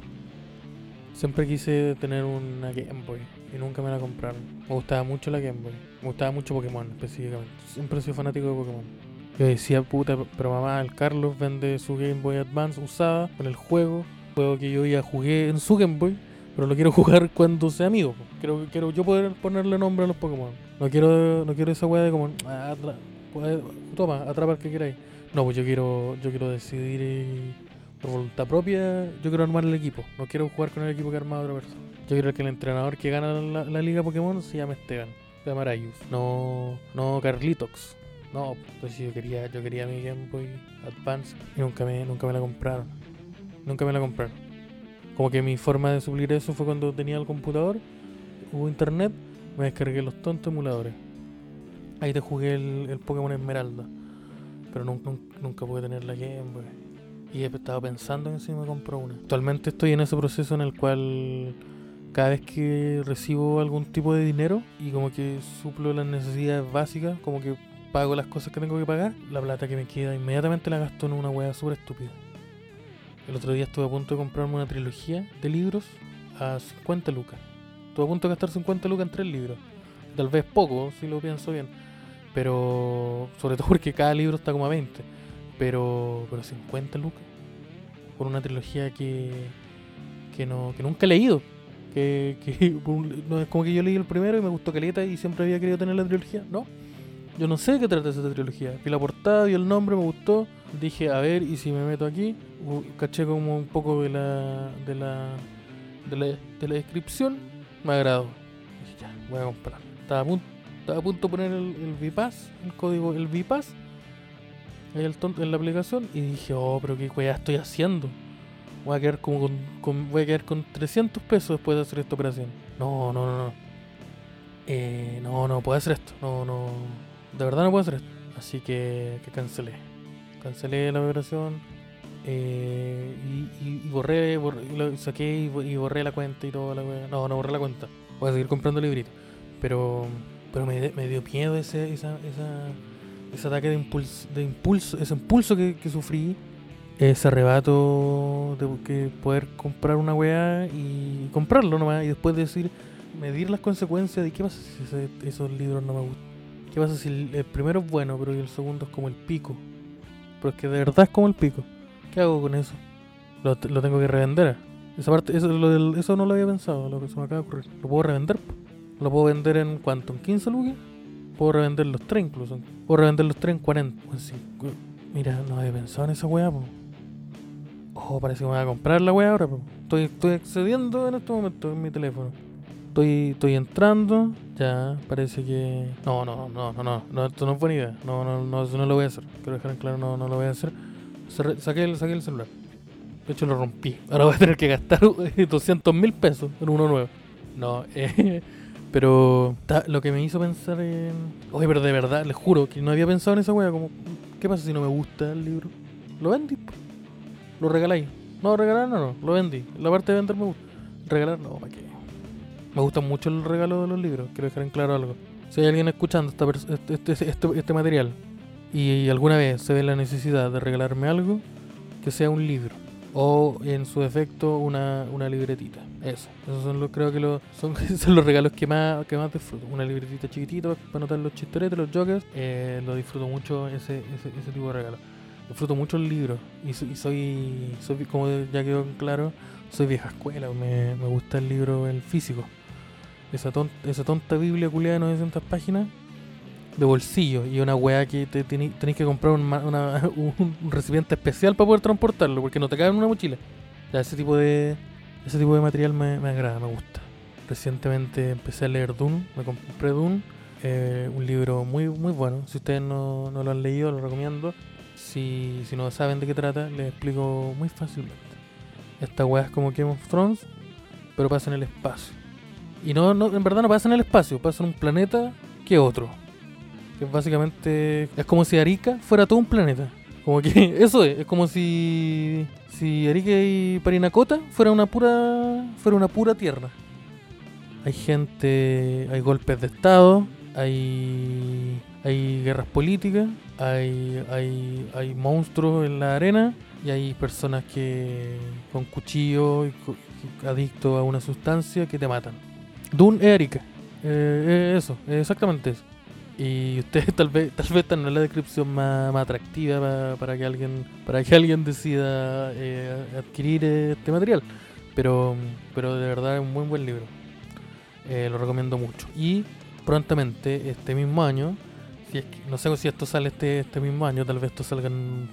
Siempre quise tener una Game Boy y nunca me la compraron. Me gustaba mucho la Game Boy. Me gustaba mucho Pokémon específicamente. Siempre he sido fanático de Pokémon. Yo decía, puta, pero mamá, el Carlos vende su Game Boy Advance usada con el juego. Juego que yo ya jugué en su Game Boy, pero lo quiero (laughs) jugar cuando sea amigo. Quiero, quiero yo poder ponerle nombre a los Pokémon. No quiero, no quiero esa weá de como, ah, toma, atrapa el que queráis. No, pues yo quiero, yo quiero decidir eh, por voluntad propia, yo quiero armar el equipo. No quiero jugar con el equipo que ha armado otra persona. Yo quiero que el entrenador que gana la, liga Pokémon se llame Esteban. Se llama Arayus. No, no Carlitox. No, pues yo quería, yo quería mi Game Boy Advance y nunca me, nunca me la compraron. Nunca me la compraron. Como que mi forma de suplir eso fue cuando tenía el computador, hubo internet, me descargué los tontos emuladores. Ahí te jugué el, el Pokémon Esmeralda. Pero nunca, nunca pude tener la Game Boy. Y he estado pensando en si me compro una. Actualmente estoy en ese proceso en el cual cada vez que recibo algún tipo de dinero y como que suplo las necesidades básicas, como que pago las cosas que tengo que pagar, la plata que me queda inmediatamente la gasto en una weá súper estúpida. El otro día estuve a punto de comprarme una trilogía de libros a 50 lucas. Estuve a punto de gastar 50 lucas en tres libros. Tal vez poco, si lo pienso bien. Pero, sobre todo porque cada libro está como a 20. Pero, pero 50 lucas. Por una trilogía que, que, no, que nunca he leído. Que (laughs) no es como que yo leí el primero y me gustó caleta y siempre había querido tener la trilogía. No. Yo no sé qué trata esa trilogía. Vi la portada, vi el nombre, me gustó. Dije, a ver, y si me meto aquí, caché como un poco de la, de la, de la, de la descripción, me agradó. Dije, ya, voy a comprar. Estaba a punto, estaba a punto de poner el, el VPass, el código, el VPass, ahí en la aplicación, y dije, oh, pero qué weá estoy haciendo. Voy a quedar como con, con- voy a quedar con 300 pesos después de hacer esta operación. No, no, no, no. Eh, no, no puedo hacer esto. No, no. De verdad no puedo hacer esto. Así que, que cancelé. Cancelé la operación. eh, y, y- y borré, borré- lo saqué y, y borré la cuenta y toda la. No, no borré la cuenta. Voy a seguir comprando libritos. Pero, pero me, me dio miedo ese, esa, esa, ese ataque de impulso, de impulso, ese impulso que, que sufrí. Ese arrebato de que poder comprar una weá y comprarlo nomás y después decir, medir las consecuencias de qué pasa si ese- esos libros no me gustan. ¿Qué pasa si el, primero es bueno, pero el segundo es como el pico? Pero es que de verdad es como el pico. ¿Qué hago con eso? Lo, tengo que revender. Esa parte, eso, lo del- eso no lo había pensado, lo que se me acaba de ocurrir. ¿Lo puedo revender? ¿Lo puedo vender en cuánto? ¿En 15 lucas? Puedo revender los 3 incluso. Puedo revender los 3 en 40. o en 50. Mira, no había pensado en esa weá, po. Oh, parece que me voy a comprar la weá ahora, po. Estoy, estoy accediendo en este momento en mi teléfono. Estoy, estoy entrando, ya, parece que... No, no, no, no, no, no, esto no es buena idea. No, no, no, eso no lo voy a hacer. Quiero dejar en claro, no, no lo voy a hacer. Saqué, el, celular. De hecho, lo rompí. (laughs) Ahora voy a tener que gastar (laughs) 200 mil pesos en uno nuevo. No, eh, (laughs) pero lo que me hizo pensar en... Oye, pero de verdad, les juro que no había pensado en esa wea. Como, ¿qué pasa si no me gusta el libro? Lo vendí, lo regaláis. No, regalar no, no, lo vendí. La parte de vender me gusta. Regalar no, ¿para qué? Me gusta mucho el regalo de los libros. Quiero dejar en claro algo. Si hay alguien escuchando esta este, este, este, este material y alguna vez se ve la necesidad de regalarme algo, que sea un libro. O en su defecto una, una libretita. Eso. Esos son los, creo que los, (laughs) son, son los regalos que más, que más disfruto. Una libretita chiquitita para anotar los chistoretes, los jokers. Eh, lo disfruto mucho ese, ese, ese tipo de regalo. Disfruto mucho el libro. Y, y soy, soy, como ya quedó claro, soy vieja escuela. Me, me gusta el libro, el físico. Esa, ton- esa tonta Biblia culiada de 900 páginas de bolsillo y una weá que te tenéis que comprar un, una- (laughs) un recipiente especial para poder transportarlo porque no te cabe en una mochila. Ese tipo de material me, agrada, me gusta. Recientemente empecé a leer Dune, me compré Dune, eh, un libro muy bueno. Si ustedes no, no lo han leído, lo recomiendo. Si, si no saben de qué trata, les explico muy fácilmente. Esta weá es como Game of Thrones, pero pasa en el espacio. Y no, no, en verdad no pasa en el espacio, pasa en un planeta que otro. Que básicamente es como si Arica fuera todo un planeta. Como que (laughs) eso es, es como si si Arica y Parinacota fuera una pura fuera una pura tierra. Hay gente, hay golpes de estado, hay hay guerras políticas, hay hay hay monstruos en la arena y hay personas que con cuchillo y adictos a una sustancia que te matan. Dune es Arica. Eh, eh, eso, exactamente eso. Y (laughs) ustedes tal vez, tal vez esta no la descripción más, atractiva pa- para que alguien, para que alguien decida eh, adquirir este material. Pero, pero de verdad es un muy buen libro. Eh, lo recomiendo mucho. Y prontamente, este mismo año, si es que- no sé si esto sale este, este mismo año, tal vez esto salga en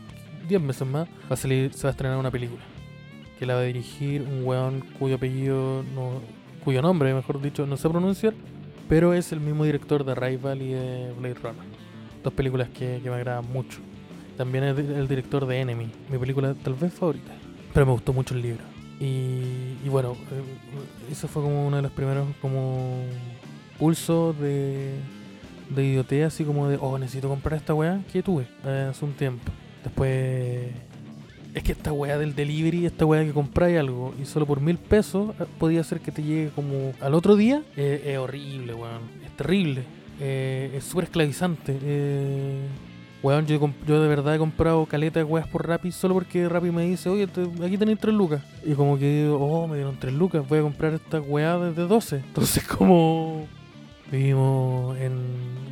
10 meses más, va a salir, se va a estrenar una película. Que la va a dirigir un weón cuyo apellido, no, cuyo nombre, mejor dicho, no sé pronunciar, pero es el mismo director de Rival y de Blade Runner. Dos películas que, me agradan mucho. También es el director de Enemy, mi película tal vez favorita. Pero me gustó mucho el libro. Y, y bueno, eh, eso fue como uno de los primeros como pulsos de, de idiotez, así como de, oh, necesito comprar esta weá que tuve eh, hace un tiempo. Después Es que esta weá del delivery, esta weá que compráis algo y solo por mil pesos eh, podía ser que te llegue como al otro día, eh, es horrible, weón. Es terrible. Eh, es súper esclavizante. Weón, yo, yo de verdad he comprado caleta de weas por Rappi solo porque Rappi me dice, oye, aquí tenéis tres lucas. Y como que digo, oh, me dieron tres lucas, voy a comprar esta weá desde 12. (laughs) Entonces como vivimos en,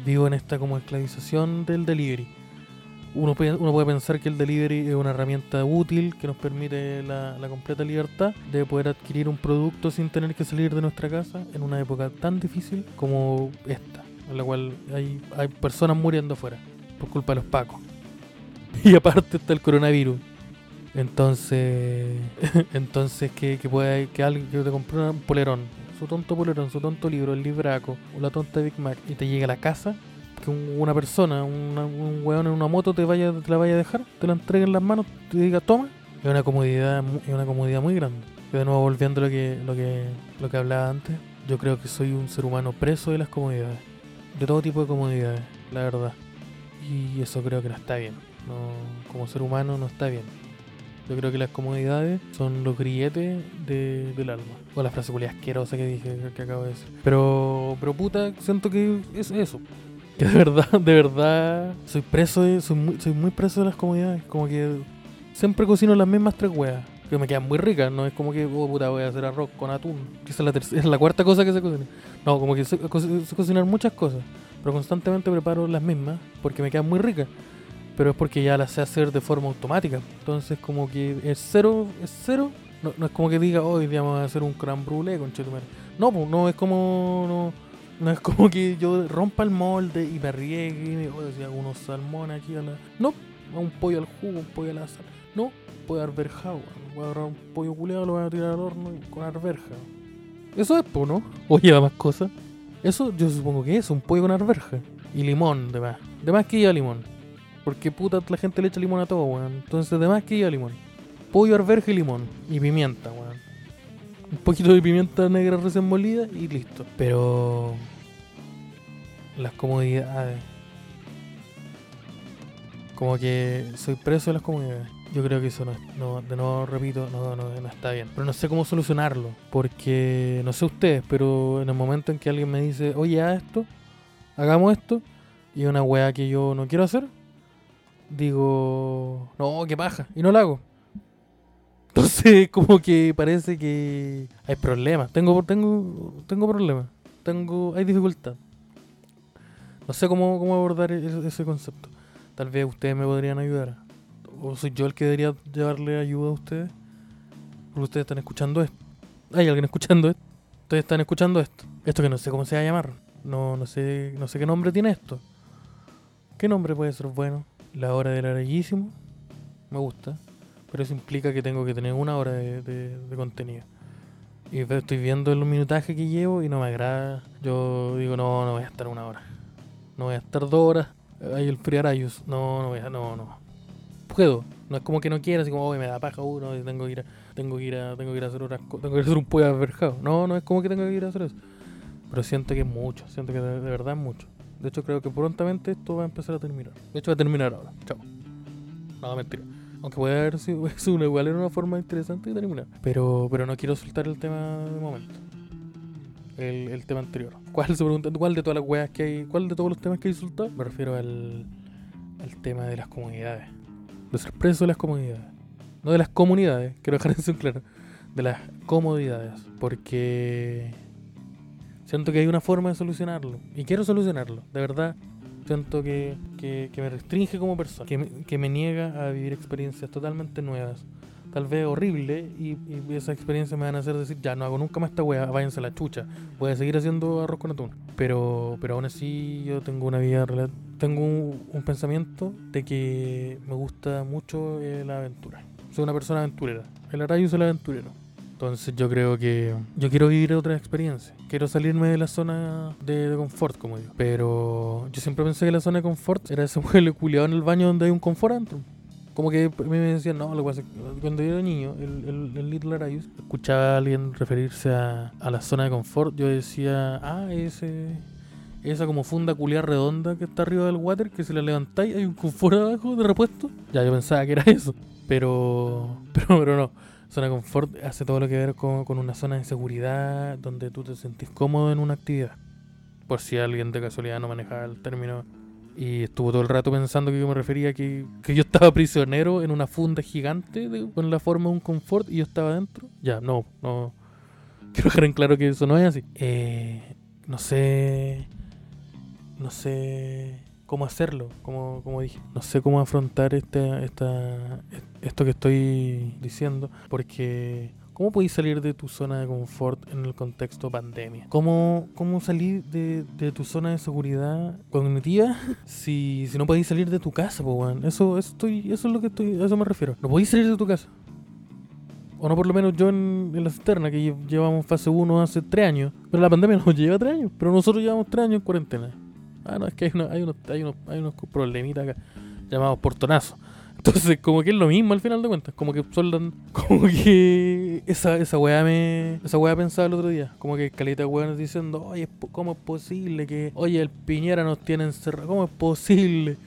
vivo en esta como esclavización del delivery. Uno, uno puede pensar que el delivery es una herramienta útil que nos permite la, la completa libertad de poder adquirir un producto sin tener que salir de nuestra casa en una época tan difícil como esta, en la cual hay, hay personas muriendo afuera por culpa de los pacos. (laughs) Y aparte está el coronavirus. Entonces, (laughs) entonces que, que pueda que alguien que te compró un polerón, su tonto polerón, su tonto libro, el libraco o la tonta Big Mac y te llegue a la casa, que un- una persona, un weón en una moto te vaya te la vaya a dejar, te la entregue en las manos, te diga toma, es una comodidad, es una comodidad muy grande. Y de nuevo volviendo a lo que, lo que, lo que hablaba antes, yo creo que soy un ser humano preso de las comodidades, de todo tipo de comodidades, la verdad. Y eso creo que no está bien. No, como ser humano no está bien. Yo creo que las comodidades son los grilletes de- del alma. O la frase asquerosa que dije, que acabo de decir. Pero, pero puta, siento que es eso. (laughs) De verdad, de verdad, soy preso de, soy muy, soy muy preso de las comodidades. Como que siempre cocino las mismas tres hueas. Que me quedan muy ricas, no es como que, oh puta, voy a hacer arroz con atún. Que esa es la, cuarta cosa que se cocina. No, como que sé cocinar muchas cosas. Pero constantemente preparo las mismas porque me quedan muy ricas pero es porque ya las sé hacer de forma automática. Entonces, como que es cero, es cero. No, no es como que diga, hoy día vamos a hacer un crème brûlée con chetumare. No, pues no es como. No, no es como que yo rompa el molde y me riegue y si hago unos salmones aquí a la. No, un pollo al jugo, un pollo a la sal. No, pollo arberjado. weón. Voy a agarrar un pollo culeado, lo voy a tirar al horno y- con arberja. Eso es, po, ¿no? O lleva más cosas. Eso yo supongo que es un pollo con arberja. Y limón, de más. De más que lleva limón. Porque puta la gente le echa limón a todo, weón. Entonces, de más que lleva limón. Pollo, arberja y limón. Y pimienta, weón. Un poquito de pimienta negra recién molida y listo. Pero. Las comodidades. Como que soy preso de las comodidades. Yo creo que eso no, no de nuevo repito, no, no, no está bien. Pero no sé cómo solucionarlo. Porque no sé ustedes, pero en el momento en que alguien me dice, oye, haz esto, hagamos esto, y una weá que yo no quiero hacer, digo, no, qué paja, y no lo hago. Entonces, (laughs) como que parece que hay problemas. Tengo, tengo, tengo problemas. Tengo, hay dificultad. No sé cómo, cómo abordar e- ese concepto. Tal vez ustedes me podrían ayudar. O soy yo el que debería llevarle ayuda a ustedes. Porque ustedes están escuchando esto. Hay alguien escuchando esto. Ustedes están escuchando esto. Esto que no sé cómo se va a llamar. No, no sé, no sé qué nombre tiene esto. ¿Qué nombre puede ser bueno? La hora del larguísimo. Me gusta. Pero eso implica que tengo que tener una hora de, contenido. Y estoy viendo el minutaje que llevo y no me agrada. Yo digo, no, no voy a estar una hora. No voy a estar dos horas. Hay el friarayus. No, no voy a, no, no. Puedo. No es como que no quiera, así como, hoy me da paja uno y tengo que ir a, tengo que ir a, tengo que ir a hacer otras. Tengo que ir a hacer un pollo alberjado. No, no es como que tengo que ir a hacer eso. Pero siento que es mucho. Siento que de, verdad es mucho. De hecho, creo que prontamente esto va a empezar a terminar. De hecho, va a terminar ahora. Chao. No, mentira. Aunque puede haber sido (laughs) una, igual era una forma interesante de terminar. Pero, pero no quiero soltar el tema de momento. El, el tema anterior. ¿Cuál se pregunta? ¿Cuál de todas las weas que hay? ¿Cuál de todos los temas que hay soltado? Me refiero al, al tema de las comunidades. De ser preso de las comunidades. No de las comunidades, quiero dejar (laughs) eso en claro. De las comodidades. Porque siento que hay una forma de solucionarlo. Y quiero solucionarlo, de verdad. Siento que, que, que me restringe como persona. Que que me niega a vivir experiencias totalmente nuevas. Tal vez horribles. Y, y esas experiencias me van a hacer decir, ya no hago nunca más esta wea, váyanse a la chucha. Voy a seguir haciendo arroz con atún. Pero, pero aún así yo tengo una vida Tengo un, un pensamiento de que me gusta mucho eh, la aventura. Soy una persona aventurera. El arayo es el aventurero. Entonces yo creo que yo quiero vivir otra experiencia. Quiero salirme de la zona de, de confort, como digo. Pero yo siempre pensé que la zona de confort era ese (laughs) mueble culiado en el baño donde hay un confort adentro. Como que a mí me decían, no, lo que pasa cuando yo era niño, el, el, el Little Arayus, escuchaba a alguien referirse a, a la zona de confort, yo decía, ah, ese, esa como funda culiar redonda que está arriba del water, que si la levantáis hay un confort abajo de repuesto. Ya yo pensaba que era eso, pero, (laughs) pero, pero no. Zona de confort hace todo lo que ver con, con una zona de seguridad donde tú te sentís cómodo en una actividad. Por si alguien de casualidad no manejaba el término y estuvo todo el rato pensando que yo me refería a que, que yo estaba prisionero en una funda gigante con la forma de un confort y yo estaba dentro. Ya, no, no. (laughs) Quiero dejar en claro que eso no es así. Eh, no sé. No sé cómo hacerlo, como, como dije. No sé cómo afrontar esta, esta, esto que estoy diciendo, porque ¿cómo podéis salir de tu zona de confort en el contexto pandemia? ¿Cómo, cómo salir de, de tu zona de seguridad cognitiva (laughs) si, si no podéis salir de tu casa, po, weón? Eso, eso, estoy, eso es lo que estoy, a eso me refiero. No podéis salir de tu casa. O no por lo menos yo en, en la cisterna, que lle- llevamos fase 1 hace 3 años. Pero la pandemia (laughs) nos lleva 3 años. Pero nosotros llevamos 3 años en cuarentena. Ah, no, es que hay, una- hay, unos, hay, unos, hay unos problemitas acá llamados portonazos. (laughs) Entonces, como que es lo mismo al final de cuentas. Como que son Como que esa, esa weá me. Esa weá pensaba el otro día. Como que caleta weones diciendo, oye, ¿cómo es posible que. Oye, el Piñera nos tiene encerrado. ¿Cómo es posible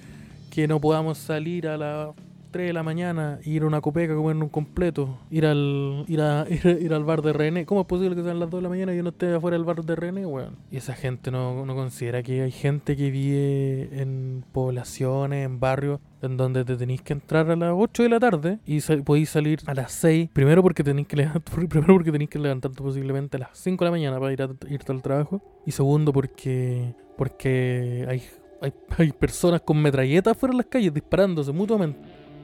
que no podamos salir a las 3 de la mañana, ir a una copeca, comer un completo, ir al ir, a, (laughs) ir, ir al bar de René. ¿Cómo es posible que sean las 2 de la mañana y yo no esté afuera del bar de René, weón? Y esa gente no, no considera que hay gente que vive en poblaciones, en barrios, en donde te tenéis que entrar a las 8 de la tarde y podéis salir a las 6. Primero porque tenéis que (laughs) (laughs) primero porque tenéis que levantarte posiblemente a las 5 de la mañana para ir a, irte al trabajo. Y segundo porque porque hay, hay, hay personas con metralletas fuera en las calles disparándose mutuamente.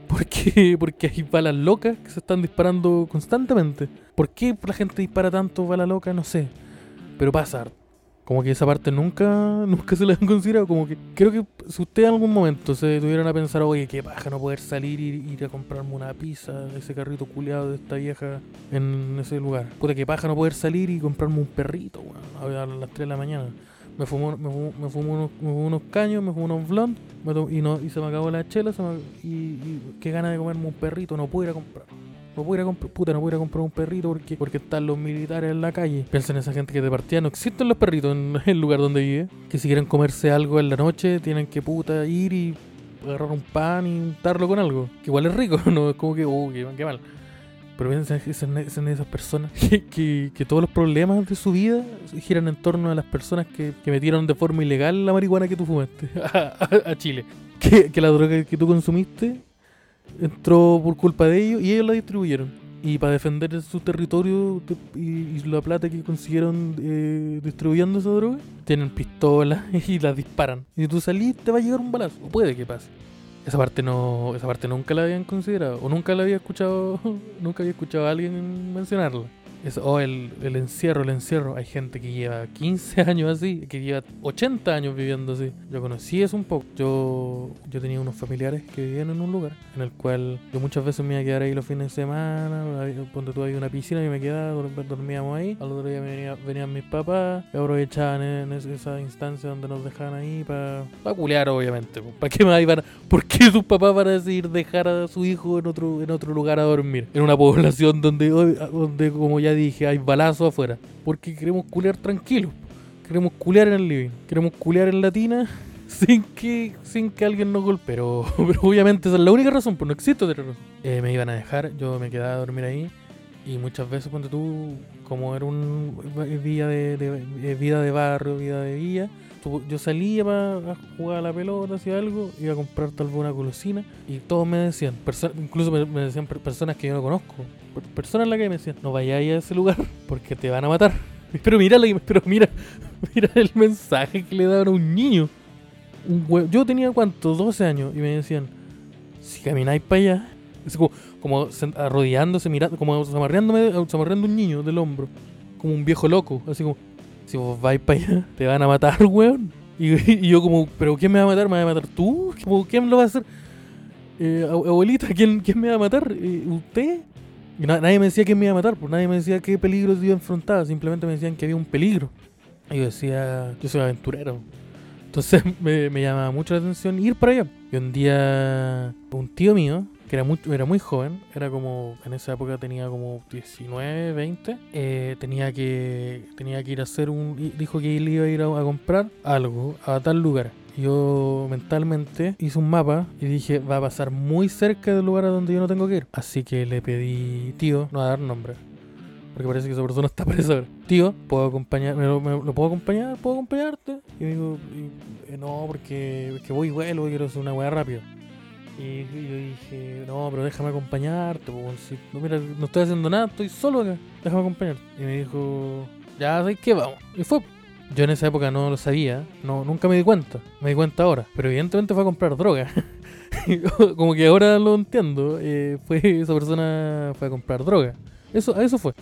¿Por qué? (laughs) Porque hay balas locas que se están disparando constantemente. ¿Por qué la gente dispara tanto balas locas? No sé. Pero pasa. Como que esa parte nunca, (laughs) nunca se la han considerado. Como que creo que si usted en algún momento se tuvieran a pensar, oye, qué paja no poder salir y ir a comprarme una pizza, ese carrito culiado de esta vieja en ese lugar. Puta, qué paja no poder salir y comprarme un perrito, a las 3 de la mañana. Me fumo, me fumo, me fumo unos, me fumo unos caños, me fumo unos blondes y, no, y se me acabó la chela se me- y, y qué ganas de comerme un perrito, no puedo ir a comprar. No puedo ir a comprar, puta, no puedo ir a comprar un perrito porque, porque están los militares en la calle. Piensa en esa gente que de partida no existen los perritos en (laughs) el lugar donde vive. Que si quieren comerse algo en la noche, tienen que puta ir y agarrar un pan y untarlo con algo. Que igual es rico, (laughs) no es como que, qué, qué mal. Pero piensa en esas- en esas personas que, que, que todos los problemas de su vida giran en torno a las personas que, que metieron de forma ilegal la marihuana que tú fumaste (laughs) a, Chile. Que, que la droga que tú consumiste entró por culpa de ellos y ellos la distribuyeron. Y para defender su territorio y, la plata que consiguieron eh, distribuyendo esa droga, tienen pistolas (laughs) y las disparan. Y si tú salís, te va a llegar un balazo. Puede que pase. Esa parte no, esa parte nunca la habían considerado. O nunca la había escuchado, (laughs) nunca había escuchado a alguien mencionarla. Eso, o el, el encierro, el encierro. Hay gente que lleva 15 (laughs) años así, que lleva 80 años viviendo así. Yo conocí eso un poco. Yo, yo tenía unos familiares que vivían en un lugar en el cual yo muchas veces me iba a quedar ahí los fines de semana. Ahí, Ponte tú, había una piscina y me quedaba, dor- dormíamos ahí. Al otro día venía- venían mis papás y aprovechaban en, es- esa instancia donde nos dejaban ahí para culear, obviamente. ¿Para qué más iban ¿Por qué sus papás van a decidir dejar a su hijo en otro, en otro lugar a dormir? En una (laughs) población donde, donde, como ya dije, hay balazos afuera. Porque queremos culear tranquilos. Queremos culear en el living. Queremos culear en la tina (laughs) sin que, sin que alguien nos golpee. Pero, (laughs) pero obviamente esa es la única razón, pues no existe otra razón. Eh, me iban a dejar, yo me quedaba a dormir ahí. Y muchas veces, cuando tú, como era un vida de, de- eh, vida de barrio, vida de villa, tú- yo salía para jugar a la pelota, hacía algo, iba a comprar tal vez una golosina y todos me decían, incluso me, me decían per- personas que yo no conozco, per- personas en la que me decían, no vayáis a ese lugar porque te van a matar. (laughs) Pero mira, pero mira, (laughs) mira el mensaje que le daban a un niño. Yo tenía cuánto, 12 años y me decían, si camináis para allá, es como, como arrodillándose, mirando, como zamarreándome, zamarreando un niño del hombro, como un viejo loco, así como, si vos vais para allá, te van a matar, (laughs) weón. Y, yo como, ¿pero quién me va a matar? ¿Me va a matar tú? ¿Quién lo va a hacer? Eh, ab- abuelita, ¿quién, ¿quién me va a matar? Eh, ¿Usted? Y na- nadie me decía quién me iba a matar, pues nadie me decía qué peligro se iba a enfrentar, simplemente me decían que había un peligro. Y yo decía, yo soy aventurero. Entonces (laughs) me, me llamaba mucho la atención ir para allá. Y un día, un tío mío, que era muy, era muy joven, era como, en esa época tenía como 19, 20, eh, tenía, que, tenía que ir a hacer un, dijo que él iba a ir a, a comprar algo a tal lugar. Yo mentalmente hice un mapa y dije, va a pasar muy cerca del lugar a donde yo no tengo que ir. Así que le pedí, tío, no a dar nombre, porque parece que esa persona está (laughs) presa. Tío, ¿puedo acompañar? ¿Me lo, puedo acompañar? ¿Puedo acompañarte? Y me digo, y- eh, no, porque, porque voy y vuelo, quiero hacer una weá rápida. Y, y yo dije, no, pero déjame acompañarte, si, no, mira, no estoy haciendo nada, estoy solo acá, déjame acompañarte. Y me dijo, ya sabes que vamos. Y fue. Yo en esa época no lo sabía, no, nunca me di cuenta, me di cuenta ahora. Pero evidentemente fue a comprar droga. (laughs) Como que ahora lo entiendo, eh, fue esa persona fue a comprar droga. Eso, eso fue.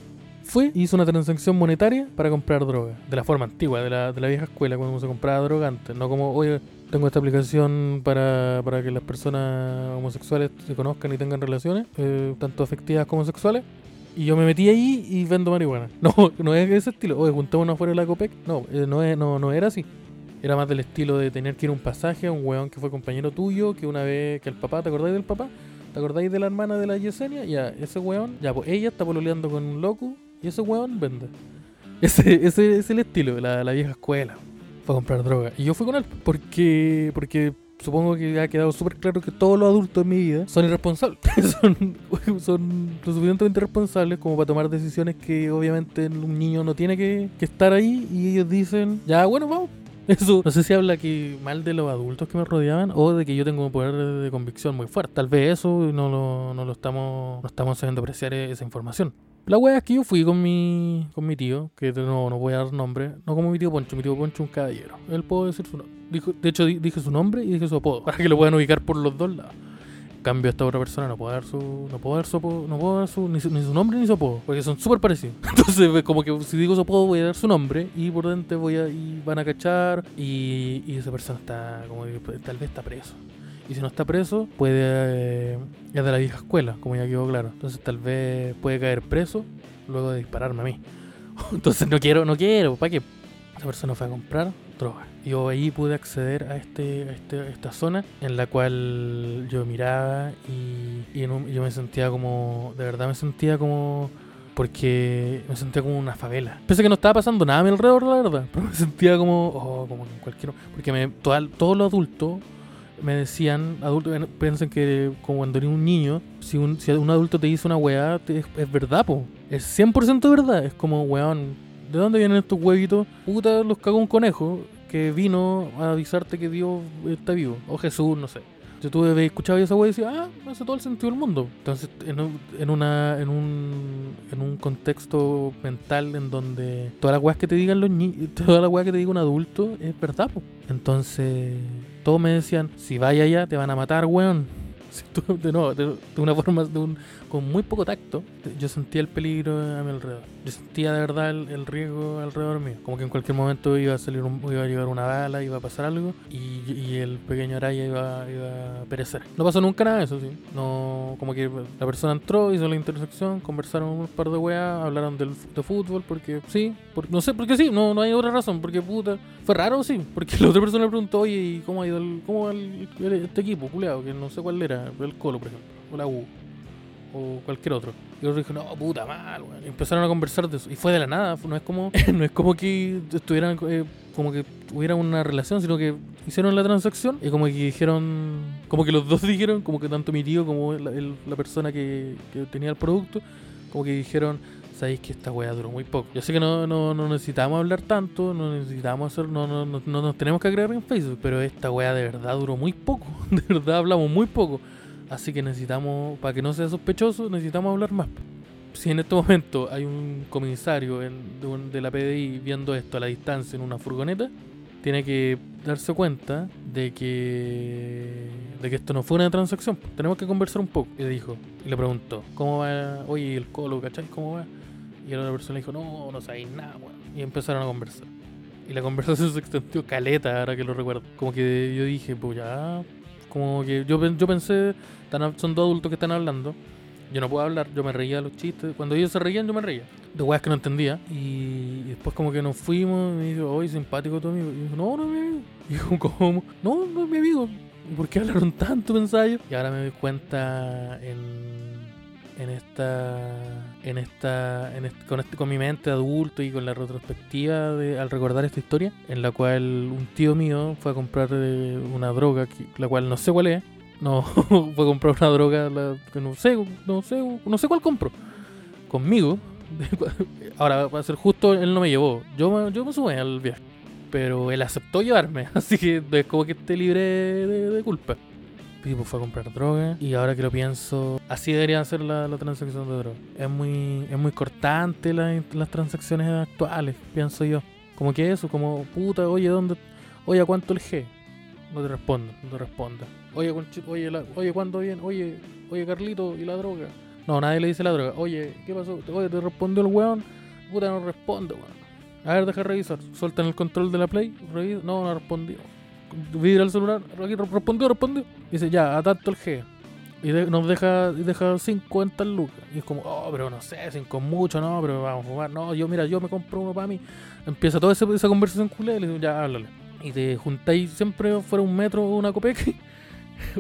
Fue, hizo una transacción monetaria para comprar droga. De la forma antigua, de la, de la vieja escuela, cuando se compraba droga antes. No como, oye, tengo esta aplicación para, para que las personas homosexuales se conozcan y tengan relaciones, eh, tanto afectivas como sexuales. Y yo me metí ahí y vendo marihuana. (laughs) No, no es ese estilo. Oye, juntémonos afuera de la COPEC. No, eh, no, es, no, no era así. Era más del estilo de tener que ir a un pasaje a un weón que fue compañero tuyo, que una vez, que el papá, ¿te acordáis del papá? ¿Te acordáis de la hermana de la Yesenia? Ya, ese weón, ya, pues ella está pololeando con un loco y ese weón vende. (laughs) Ese, ese es el estilo, la, la vieja escuela. Fue a comprar droga. Y yo fui con él porque, porque supongo que ha quedado súper claro que todos los adultos en mi vida son irresponsables. (laughs) son, son lo suficientemente responsables como para tomar decisiones que obviamente un niño no tiene que, estar ahí y ellos dicen, ya, bueno, vamos. (laughs) Eso, no sé si habla que mal de los adultos que me rodeaban o de que yo tengo un poder de, convicción muy fuerte. Tal vez eso no lo, no lo estamos, no estamos sabiendo apreciar esa información. La wea es que yo fui con mi, con mi tío, que no, no voy a dar nombre, no como mi tío Poncho, mi tío Poncho es un caballero. Él puedo decir su nombre. De hecho, di- dije su nombre y dije su apodo, (laughs) para que lo puedan ubicar por los dos lados. En cambio, esta otra persona no puedo dar su, no puedo dar su apodo, no puedo dar su, ni, su, nombre ni su apodo, porque son súper parecidos. (laughs) Entonces, como que si digo su apodo, voy a dar su nombre y por dentro voy a, y van a cachar y, y esa persona está, como que, pues, tal vez está preso. Y si no está preso, puede. eh, es de la vieja escuela, como ya quedó claro. Entonces, tal vez puede caer preso luego de dispararme a mí. (laughs) Entonces, no quiero, no quiero, ¿para qué? Esa persona fue a comprar droga. Yo ahí pude acceder a, este, a, este, esta zona en la cual yo miraba y, y yo me sentía como. De verdad me sentía como. Porque me sentía como una favela. A que no estaba pasando nada a mi alrededor, la verdad. (laughs) Pero me sentía como. Oh, como en cualquier. Porque me, toda- todos los adultos me decían, adultos piensan que como cuando eres un niño, si un, si un adulto te dice una weá, es, verdad, po. Es 100% verdad. Es como, weón, ¿de dónde vienen estos huevitos? Puta, los cagó un conejo que vino a avisarte que Dios está vivo. O Jesús, no sé. Yo tuve escuchado esa weá y decía, ah, hace todo el sentido del mundo. Entonces, en en una, en un, en un contexto mental en donde todas las weas que te digan los niños, (laughs) todas las weas que te diga un adulto es verdad, po. Entonces, todos me decían, si vaya allá te van a matar, weón. (laughs) De, no, de, de una forma, de un, con muy poco tacto, yo sentía el peligro a mi alrededor. Yo sentía de verdad el, el riesgo alrededor mío. Como que en cualquier momento iba a salir un- iba a llegar una bala, iba a pasar algo y, y el pequeño Araya iba, iba a perecer. No pasó nunca nada de eso, sí. No, como que la persona entró, hizo la intersección, conversaron un par de weas, hablaron del, de fútbol, porque sí, por- no sé, porque sí, no, no hay otra razón, porque puta. Fue raro, sí, porque (laughs) la otra persona le preguntó, oye, ¿y cómo ha ido el, cómo va el- este equipo, culeado? Que no sé cuál era, el Colo, por ejemplo, o la U, o cualquier otro. Y otro dijo, no, puta, mal, weón. Y empezaron a conversar de eso. Y fue de la nada, no es como, (laughs) no es como que estuvieran, eh, como que hubiera una relación, sino que hicieron la transacción y como que dijeron, como que los dos (laughs) dijeron, como que tanto mi tío como la, el- la persona que, que tenía el producto, como que dijeron, sabéis que esta weá duró muy poco. Yo sé que no, no, no necesitamos hablar tanto, no necesitamos hacer, no, no, no, no nos tenemos que agregar en Facebook, pero esta weá de verdad duró muy poco. (laughs) De verdad hablamos muy poco. Así que necesitamos, para que no sea sospechoso, necesitamos hablar más. Si en este momento hay un comisario en- de, un- de la PDI viendo esto a la distancia en una furgoneta, tiene que darse cuenta de que de que esto no fue una transacción. Tenemos que conversar un poco. Y le dijo, y le preguntó, ¿cómo va? Oye, el colo, ¿cachai? ¿Cómo va? Y la otra persona le dijo, no, no sabéis nada, weón. Y empezaron a conversar. Y la conversación (laughs) se extendió caleta, ahora que lo recuerdo. Como que yo dije, pues ya. Como que yo, yo pensé, son dos adultos que están hablando. Yo no puedo hablar, yo me reía de los chistes. Cuando ellos se reían, yo me reía. De weas que no entendía. Y, después, como que nos fuimos. Y me dijo, oye, simpático tu amigo. Y yo, no, no es mi amigo. Y yo, (laughs) ¿cómo? No, no es mi amigo. ¿Por qué hablaron tanto, pensaba yo? Y ahora me doy cuenta en en esta en esta, en este- con, este- con mi mente adulto y con la retrospectiva de, al recordar esta historia en la cual un tío mío fue a comprar eh, una droga la cual no sé cuál es. No (laughs) fue a comprar una droga que no sé no sé no sé cuál compró conmigo. (laughs) Ahora para ser justo él no me llevó. Yo yo me subí al viaje pero él aceptó llevarme (laughs) así que es como que esté libre de culpa y pues fue a comprar droga. Y ahora que lo pienso así debería ser la, la transacción de droga. Es muy es muy cortante la- las transacciones actuales pienso yo. Como que eso como puta oye dónde oye ¿a cuánto el G no te respondo no te responda. Oye oye la, oye cuándo viene oye oye Carlito y la droga no nadie le dice la droga. Oye qué pasó oye te respondió el weón puta no responde weón. A ver deja revisar. Sueltan el control de la play revisa. No no respondió vibra el celular, respondió, respondió. Dice, ya, a el G. Y nos deja, deja 50 lucas. Y es como, oh, pero no sé, 5 es mucho, no, pero vamos a jugar. No, yo, mira, yo me compro uno para mí. Empieza toda esa, conversación culé y le digo, ya, háblale. Y te juntáis siempre fuera un metro (laughs) o una copeque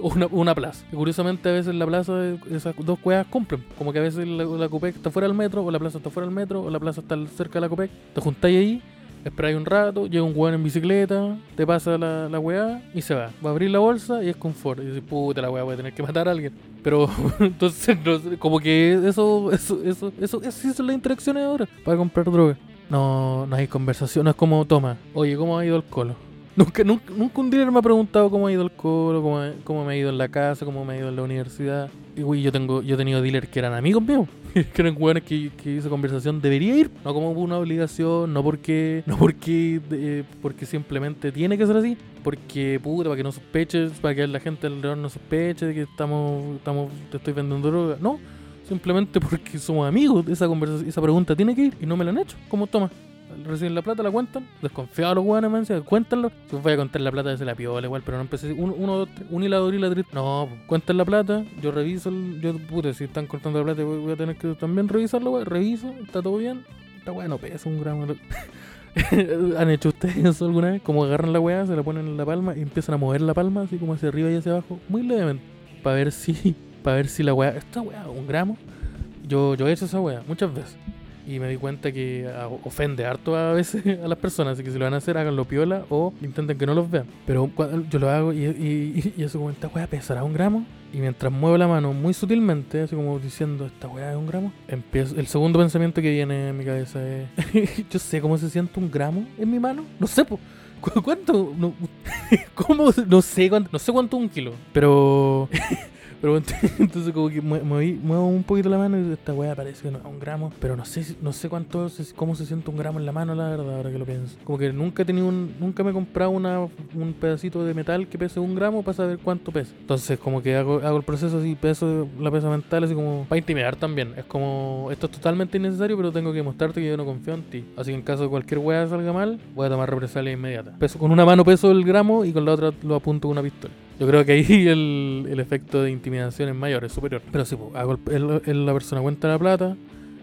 o una, plaza. Y curiosamente a veces la plaza, esas dos cuevas cumplen. Como que a veces la, la Copec está fuera del metro, o la plaza está fuera del metro, o la plaza está cerca de la Copec. Te juntáis ahí, esperáis un rato, llega un weón en bicicleta, te pasa la, la weá y se va. Va a abrir la bolsa y es confort. Y dices, puta la weá, voy a tener que matar a alguien. Pero (laughs) entonces, como que eso, eso, eso, eso, eso, son las interacciones ahora para comprar droga. No, no hay conversación, no es como, toma, oye, ¿cómo ha ido el colo? (laughs) Nunca, nunca, un dealer me ha preguntado cómo ha ido el colo, cómo, cómo me ha ido en la casa, cómo me ha ido en la universidad. Y güey, yo tengo, yo he tenido dealers que eran amigos míos, (laughs) que eran que, que esa conversación debería ir, no como una obligación, no porque, no porque, eh, porque simplemente tiene que ser así, porque puta, para que no sospeches, para que la gente alrededor no sospeche de que estamos, estamos, te estoy vendiendo droga. No, simplemente porque somos amigos. Esa conversación, esa pregunta tiene que ir y no me la han hecho. ¿Cómo toma? Reciben la plata, la cuentan. Desconfiados los hueones, me decían, cuéntanlo. Si voy a contar la plata, se la piola igual, pero no empecé. Uno, uno dos, tres, un hilador y la tri- No, pues, cuentan la plata. Yo reviso. Yo, puta, si están cortando la plata, voy, voy a tener que también revisarlo, weón. Reviso, está todo bien. Está bueno, pesa un gramo. (laughs) ¿Han hecho ustedes eso alguna vez? Como agarran la weá, se la ponen en la palma y empiezan a mover la palma, así como hacia arriba y hacia abajo, muy levemente. Para ver si, (laughs) para ver si la weá. Esta weá, un gramo. Yo, yo he hecho esa weá muchas veces. Y me di cuenta que ah, ofende harto a veces (laughs) a las personas. Así que si lo van a hacer, háganlo piola o intenten que no los vean. Pero yo lo hago y, y, (laughs) y eso como, esta weá pesará un gramo. Y mientras muevo la mano muy sutilmente, así como diciendo, esta weá es un gramo, empiezo, el segundo pensamiento que viene en mi cabeza es, (laughs) yo sé cómo se siente un gramo en mi mano. No sé. ¿Cu- ¿Cuánto? No, ¿Cómo? No sé cuánto, no sé cuánto un kilo. Pero... (laughs) Entonces como que moví- muevo un poquito la mano y esta weá parece un gramo. Pero no sé no sé cuánto cómo se siente un gramo en la mano, la verdad, ahora que lo pienso. Como que nunca he tenido un, nunca me he comprado una, un pedacito de metal que pese un gramo para saber cuánto pesa. Entonces como que hago, hago el proceso así, peso la pesa mental así como para intimidar también. Es como esto es totalmente innecesario, pero tengo que mostrarte que yo no confío en ti. Así que en caso de cualquier weá salga mal, voy a tomar represalia inmediata. Peso con una mano peso el gramo y con la otra lo apunto con una pistola. Yo creo que ahí (laughs) el, el efecto de intimidación es mayor, es superior. Pero sí, pues, el- el- el- la persona cuenta la plata,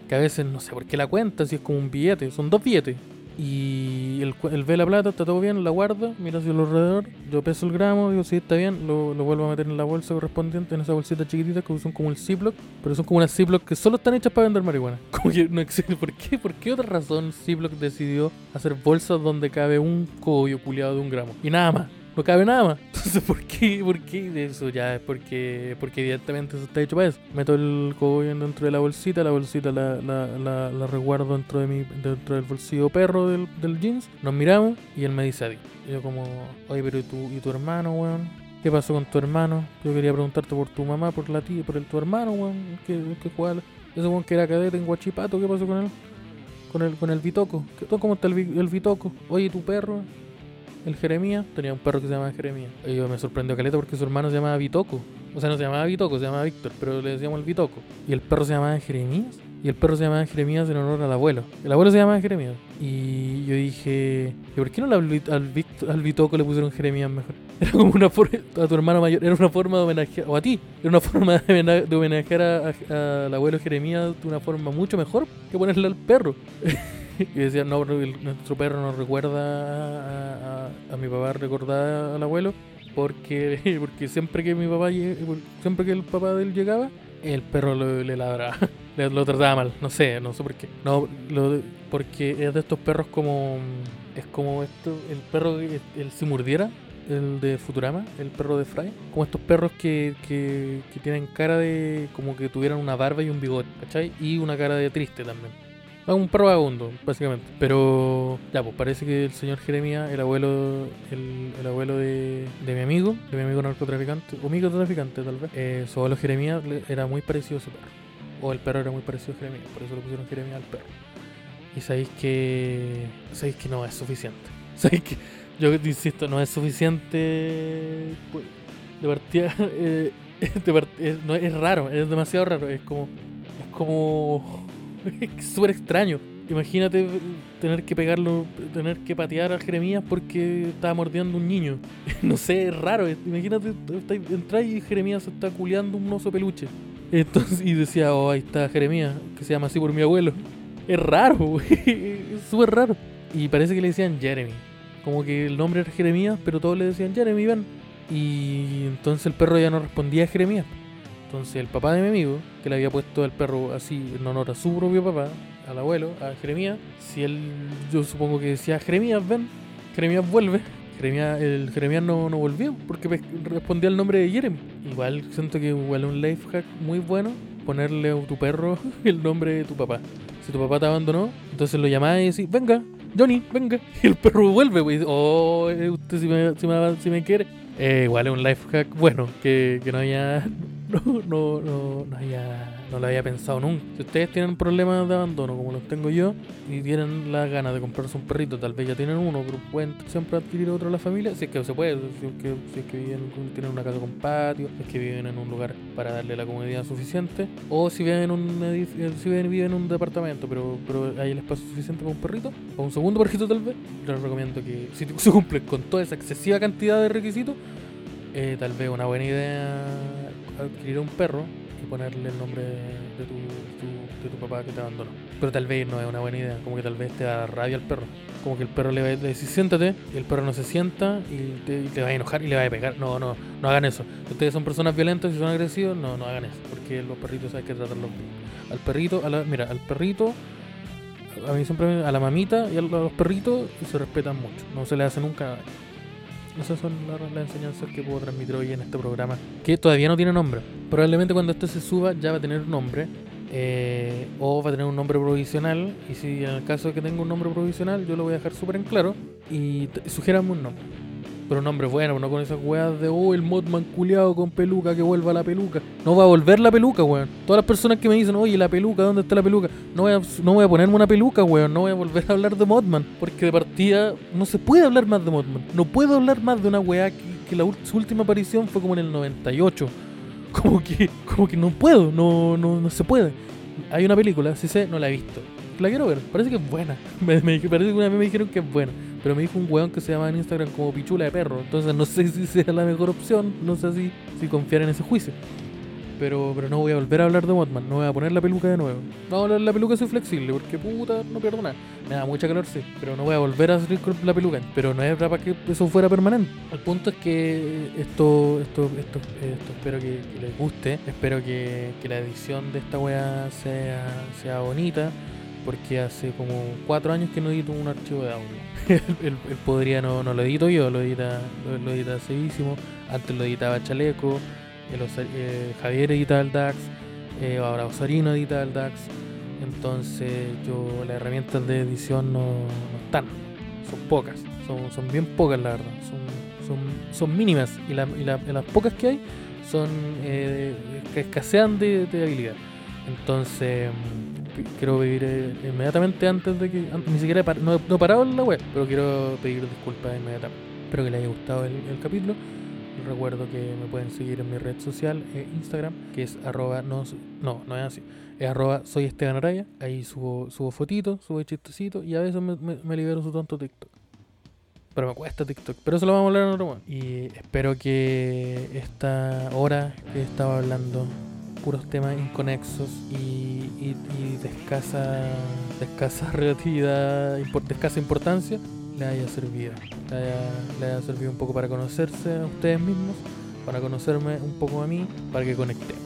que a veces no sé por qué la cuenta, si es como un billete, son dos billetes. Y él, él ve la plata, está todo bien, la guarda, mira hacia alrededor, yo peso el gramo, digo, sí, está bien, lo, lo vuelvo a meter en la bolsa correspondiente, en esa bolsita chiquitita que son como el Ziploc, pero son como unas Ziploc que solo están hechas para vender marihuana. (laughs) Como que no existe, ¿por qué? ¿Por qué otra razón Ziploc decidió hacer bolsas donde cabe un cogollo puliado de un gramo? Y nada más. No cabe nada más. (laughs) Entonces, ¿por qué? ¿Por qué? Eso ya es porque, porque evidentemente eso está hecho para eso. Meto el cogollo dentro de la bolsita, la bolsita la, la, la, la resguardo dentro de mi, dentro del bolsillo perro del, del jeans. Nos miramos y él me dice a ti. Y yo como, oye, pero ¿y tu, y tu hermano, weón? ¿Qué pasó con tu hermano? Yo quería preguntarte por tu mamá, por la tía, por el tu hermano, weón. ¿Qué, qué cuál? Ese weón que era cadete en Guachipato, ¿qué pasó con él? Con el, con el Bitoco. ¿Qué- ¿Cómo está el, el Bitoco? Oye, ¿y tu perro? El Jeremías tenía un perro que se llamaba Jeremías. Y yo me sorprendió Caleta porque su hermano se llamaba Vitoco. O sea, no se llamaba Vitoco, se llamaba Víctor, pero le decíamos el Vitoco. Y el perro se llamaba Jeremías. Y el perro se llamaba Jeremías en honor al abuelo. El abuelo se llamaba Jeremías. Y yo dije, ¿y por qué no al, Vit- al, Vitoco le pusieron Jeremías mejor? (laughs) Era como una forma, a tu hermano mayor, era una forma de homenajear, o a ti, era una forma de homena- de homenajear al abuelo Jeremías de una forma mucho mejor que ponerle al perro. (laughs) (laughs) Y decía, no, nuestro perro nos recuerda a, mi papá, recordar al abuelo. porque, (laughs) porque siempre que mi papá siempre que el papá de él llegaba, el perro le ladraba. (laughs) lo trataba mal, no sé, no sé por qué. No, lo, porque es de estos perros como. Es como esto, el perro, el, el si murdiera, el de Futurama, el perro de Fry. Como estos perros que, que, que, tienen cara de. como que tuvieran una barba y un bigote, ¿cachai? Y una cara de triste también. Un perro vagabundo, básicamente. Pero ya, pues parece que el señor Jeremías, el abuelo el, el abuelo de, de, mi amigo, de mi amigo narcotraficante, o microtraficante tal vez, eh, su abuelo Jeremías era muy parecido a ese perro. O el perro era muy parecido a Jeremías, por eso le pusieron Jeremías al perro. Y sabéis que. Sabéis que no es suficiente. (laughs) Sabéis que. Yo insisto, no es suficiente. Pues, de partida. (laughs) Eh, (laughs) de no, es raro, es demasiado raro. Es como. Es como. Es (laughs) súper extraño. Imagínate tener que pegarlo, tener que patear a Jeremías porque estaba mordiendo un niño. (laughs) no sé, es raro. Imagínate, entrar y Jeremías está culeando un oso peluche. Entonces, y decía, oh, ahí está Jeremías, que se llama así por mi abuelo. Es raro, güey. (laughs) Es súper raro. Y parece que le decían Jeremy. Como que el nombre era Jeremías, pero todos le decían Jeremy, ven. Y entonces el perro ya no respondía a Jeremías. Entonces el papá de mi amigo, que le había puesto al perro así en honor a su propio papá, al abuelo, a Jeremías, si él, yo supongo que decía Jeremías, ven, Jeremías vuelve, (laughs) Jeremías, el Jeremías no, no volvió porque respondía el nombre de Jeremy. Igual siento que igual un life hack muy bueno ponerle a tu perro (laughs) el nombre de tu papá. Si tu papá te abandonó, entonces lo llamás y decís, venga, Johnny, venga. (laughs) Y el perro vuelve, güey. Oh, eh, usted si me, si me, si me quiere. Eh, igual es un life hack bueno, que, que no haya. No, no, no, no haya no lo había pensado nunca. Si ustedes tienen problemas de abandono como los tengo yo y tienen las ganas de comprarse un perrito, tal vez ya tienen uno, pero pueden siempre adquirir otro en la familia, si es que se puede, si es que, si es que viven, tienen una casa con patio, si es que viven en un lugar para darle la comodidad suficiente, o si viven en un edificio, si viven, en un departamento, pero, pero hay el espacio suficiente para un perrito, o un segundo perrito tal vez, les recomiendo que si se cumple con toda esa excesiva cantidad de requisitos, eh, tal vez una buena idea adquirir un perro ponerle el nombre de tu, de tu papá que te abandonó. Pero tal vez no es una buena idea, como que tal vez te da rabia al perro. Como que el perro le va a decir siéntate, y el perro no se sienta y te, va a enojar y le va a pegar. No, no, no hagan eso. Si ustedes son personas violentas y son agresivos, no, no hagan eso, porque los perritos hay que tratarlos bien. Al perrito, a mira, al perrito, a mí siempre, a la mamita y a los perritos se respetan mucho, no se le hace nunca. Esas son las, enseñanzas que puedo transmitir hoy en este programa, que todavía no tiene nombre. Probablemente cuando esto se suba ya va a tener un nombre, eh, o va a tener un nombre provisional, y si en el caso de que tenga un nombre provisional, yo lo voy a dejar súper en claro, y sugiérame un nombre. Pero un nombre bueno, no con esas weas de, oh, el modman culiado con peluca, que vuelva la peluca. No va a volver la peluca, weón. Todas las personas que me dicen, oye, la peluca, ¿dónde está la peluca? No voy a, no voy a ponerme una peluca, weón. No voy a volver a hablar de Modman. Porque de partida no se puede hablar más de Modman. No puedo hablar más de una wea que, la, su última aparición fue como en el 98. Como que, como que no puedo, no, no, no se puede. Hay una película, si sé, no la he visto. La quiero ver, parece que es buena. (laughs) Me, parece que una vez me dijeron que es buena. Pero me dijo un weón que se llama en Instagram como pichula de perro. Entonces no (laughs) sé si sea la mejor opción. No sé si, si confiar en ese juicio. Pero, pero no voy a volver a hablar de Mothman. No voy a poner la peluca de nuevo. No voy a hablar de la peluca soy flexible. Porque puta, no pierdo nada. Me da mucha calor, sí. Pero no voy a volver a salir con la peluca. Pero no es para que eso fuera permanente. El punto es que esto, esto, esto, esto espero que, les guste. Espero que, que, la edición de esta wea sea, sea bonita porque hace como cuatro años que no edito un archivo de audio. (laughs) él, podría no, no, lo edito yo, lo edita, lo, edita Sevísimo, antes lo editaba Chaleco, eh, Javier editaba el DAX, eh, ahora Osarino edita el DAX, entonces yo las herramientas de edición no, están, son pocas, son, son bien pocas la verdad, son, son, son mínimas. Y, y, las pocas que hay son eh, que escasean de, de habilidad. Entonces quiero pedir eh, inmediatamente antes de que. ni siquiera no, he parado en la web, pero quiero pedir disculpas inmediatamente. Espero que les haya gustado el, capítulo. recuerdo que me pueden seguir en mi red social, eh, Instagram, que es arroba. No, no, no es así. Es arroba soy Esteban Araya. Ahí subo, subo fotitos, subo chistecitos y a veces me, me, libero su tonto TikTok. Pero me cuesta TikTok. Pero eso lo vamos a hablar en otro momento. Y espero que esta hora que estaba hablando puros temas inconexos y, y, de escasa, de escasa (laughs) relatividad, de escasa importancia, le haya servido. Le haya, le haya servido un poco para conocerse a ustedes mismos, para conocerme un poco a mí, para que conectemos.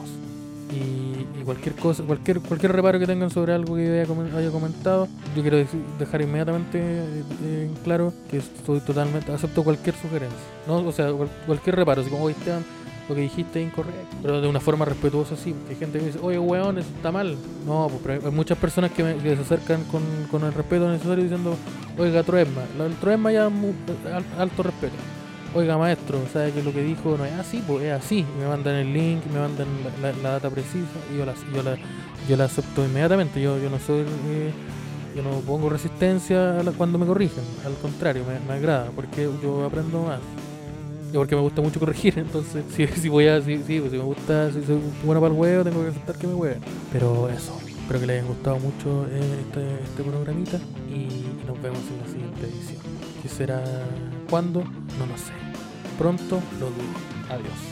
Y, y cualquier cosa, cualquier cualquier reparo que tengan sobre algo que comen- haya comentado, yo quiero dejar inmediatamente eh, en claro que estoy totalmente, acepto cualquier sugerencia. ¿no? O sea, cual- cualquier reparo, así como, Esteban, lo que dijiste es incorrecto, pero de una forma respetuosa, sí, porque hay gente que dice, oye, weón, eso está mal. No, pues pero hay- muchas personas que, me- que se acercan con, con el respeto necesario diciendo, oiga, Troesma, el Troesma ya alto respeto. Oiga, maestro, ¿sabe que lo que dijo no es así? Pues es así. Me mandan el link, me mandan la, data precisa y yo la, yo la, yo la acepto inmediatamente. Yo, yo no soy. eh, yo no pongo resistencia cuando me corrigen. Al contrario, me, me agrada porque yo aprendo más. Porque me gusta mucho corregir. (laughs) Entonces, si, si voy a. Si, pues, si me gusta, si soy bueno para el huevo, tengo que aceptar que me hueven. Pero eso. Espero que les haya gustado mucho eh, este, este programita. Y nos vemos en la siguiente edición. ¿Qué será? ¿Cuándo? No lo sé. Pronto lo dudo. Adiós.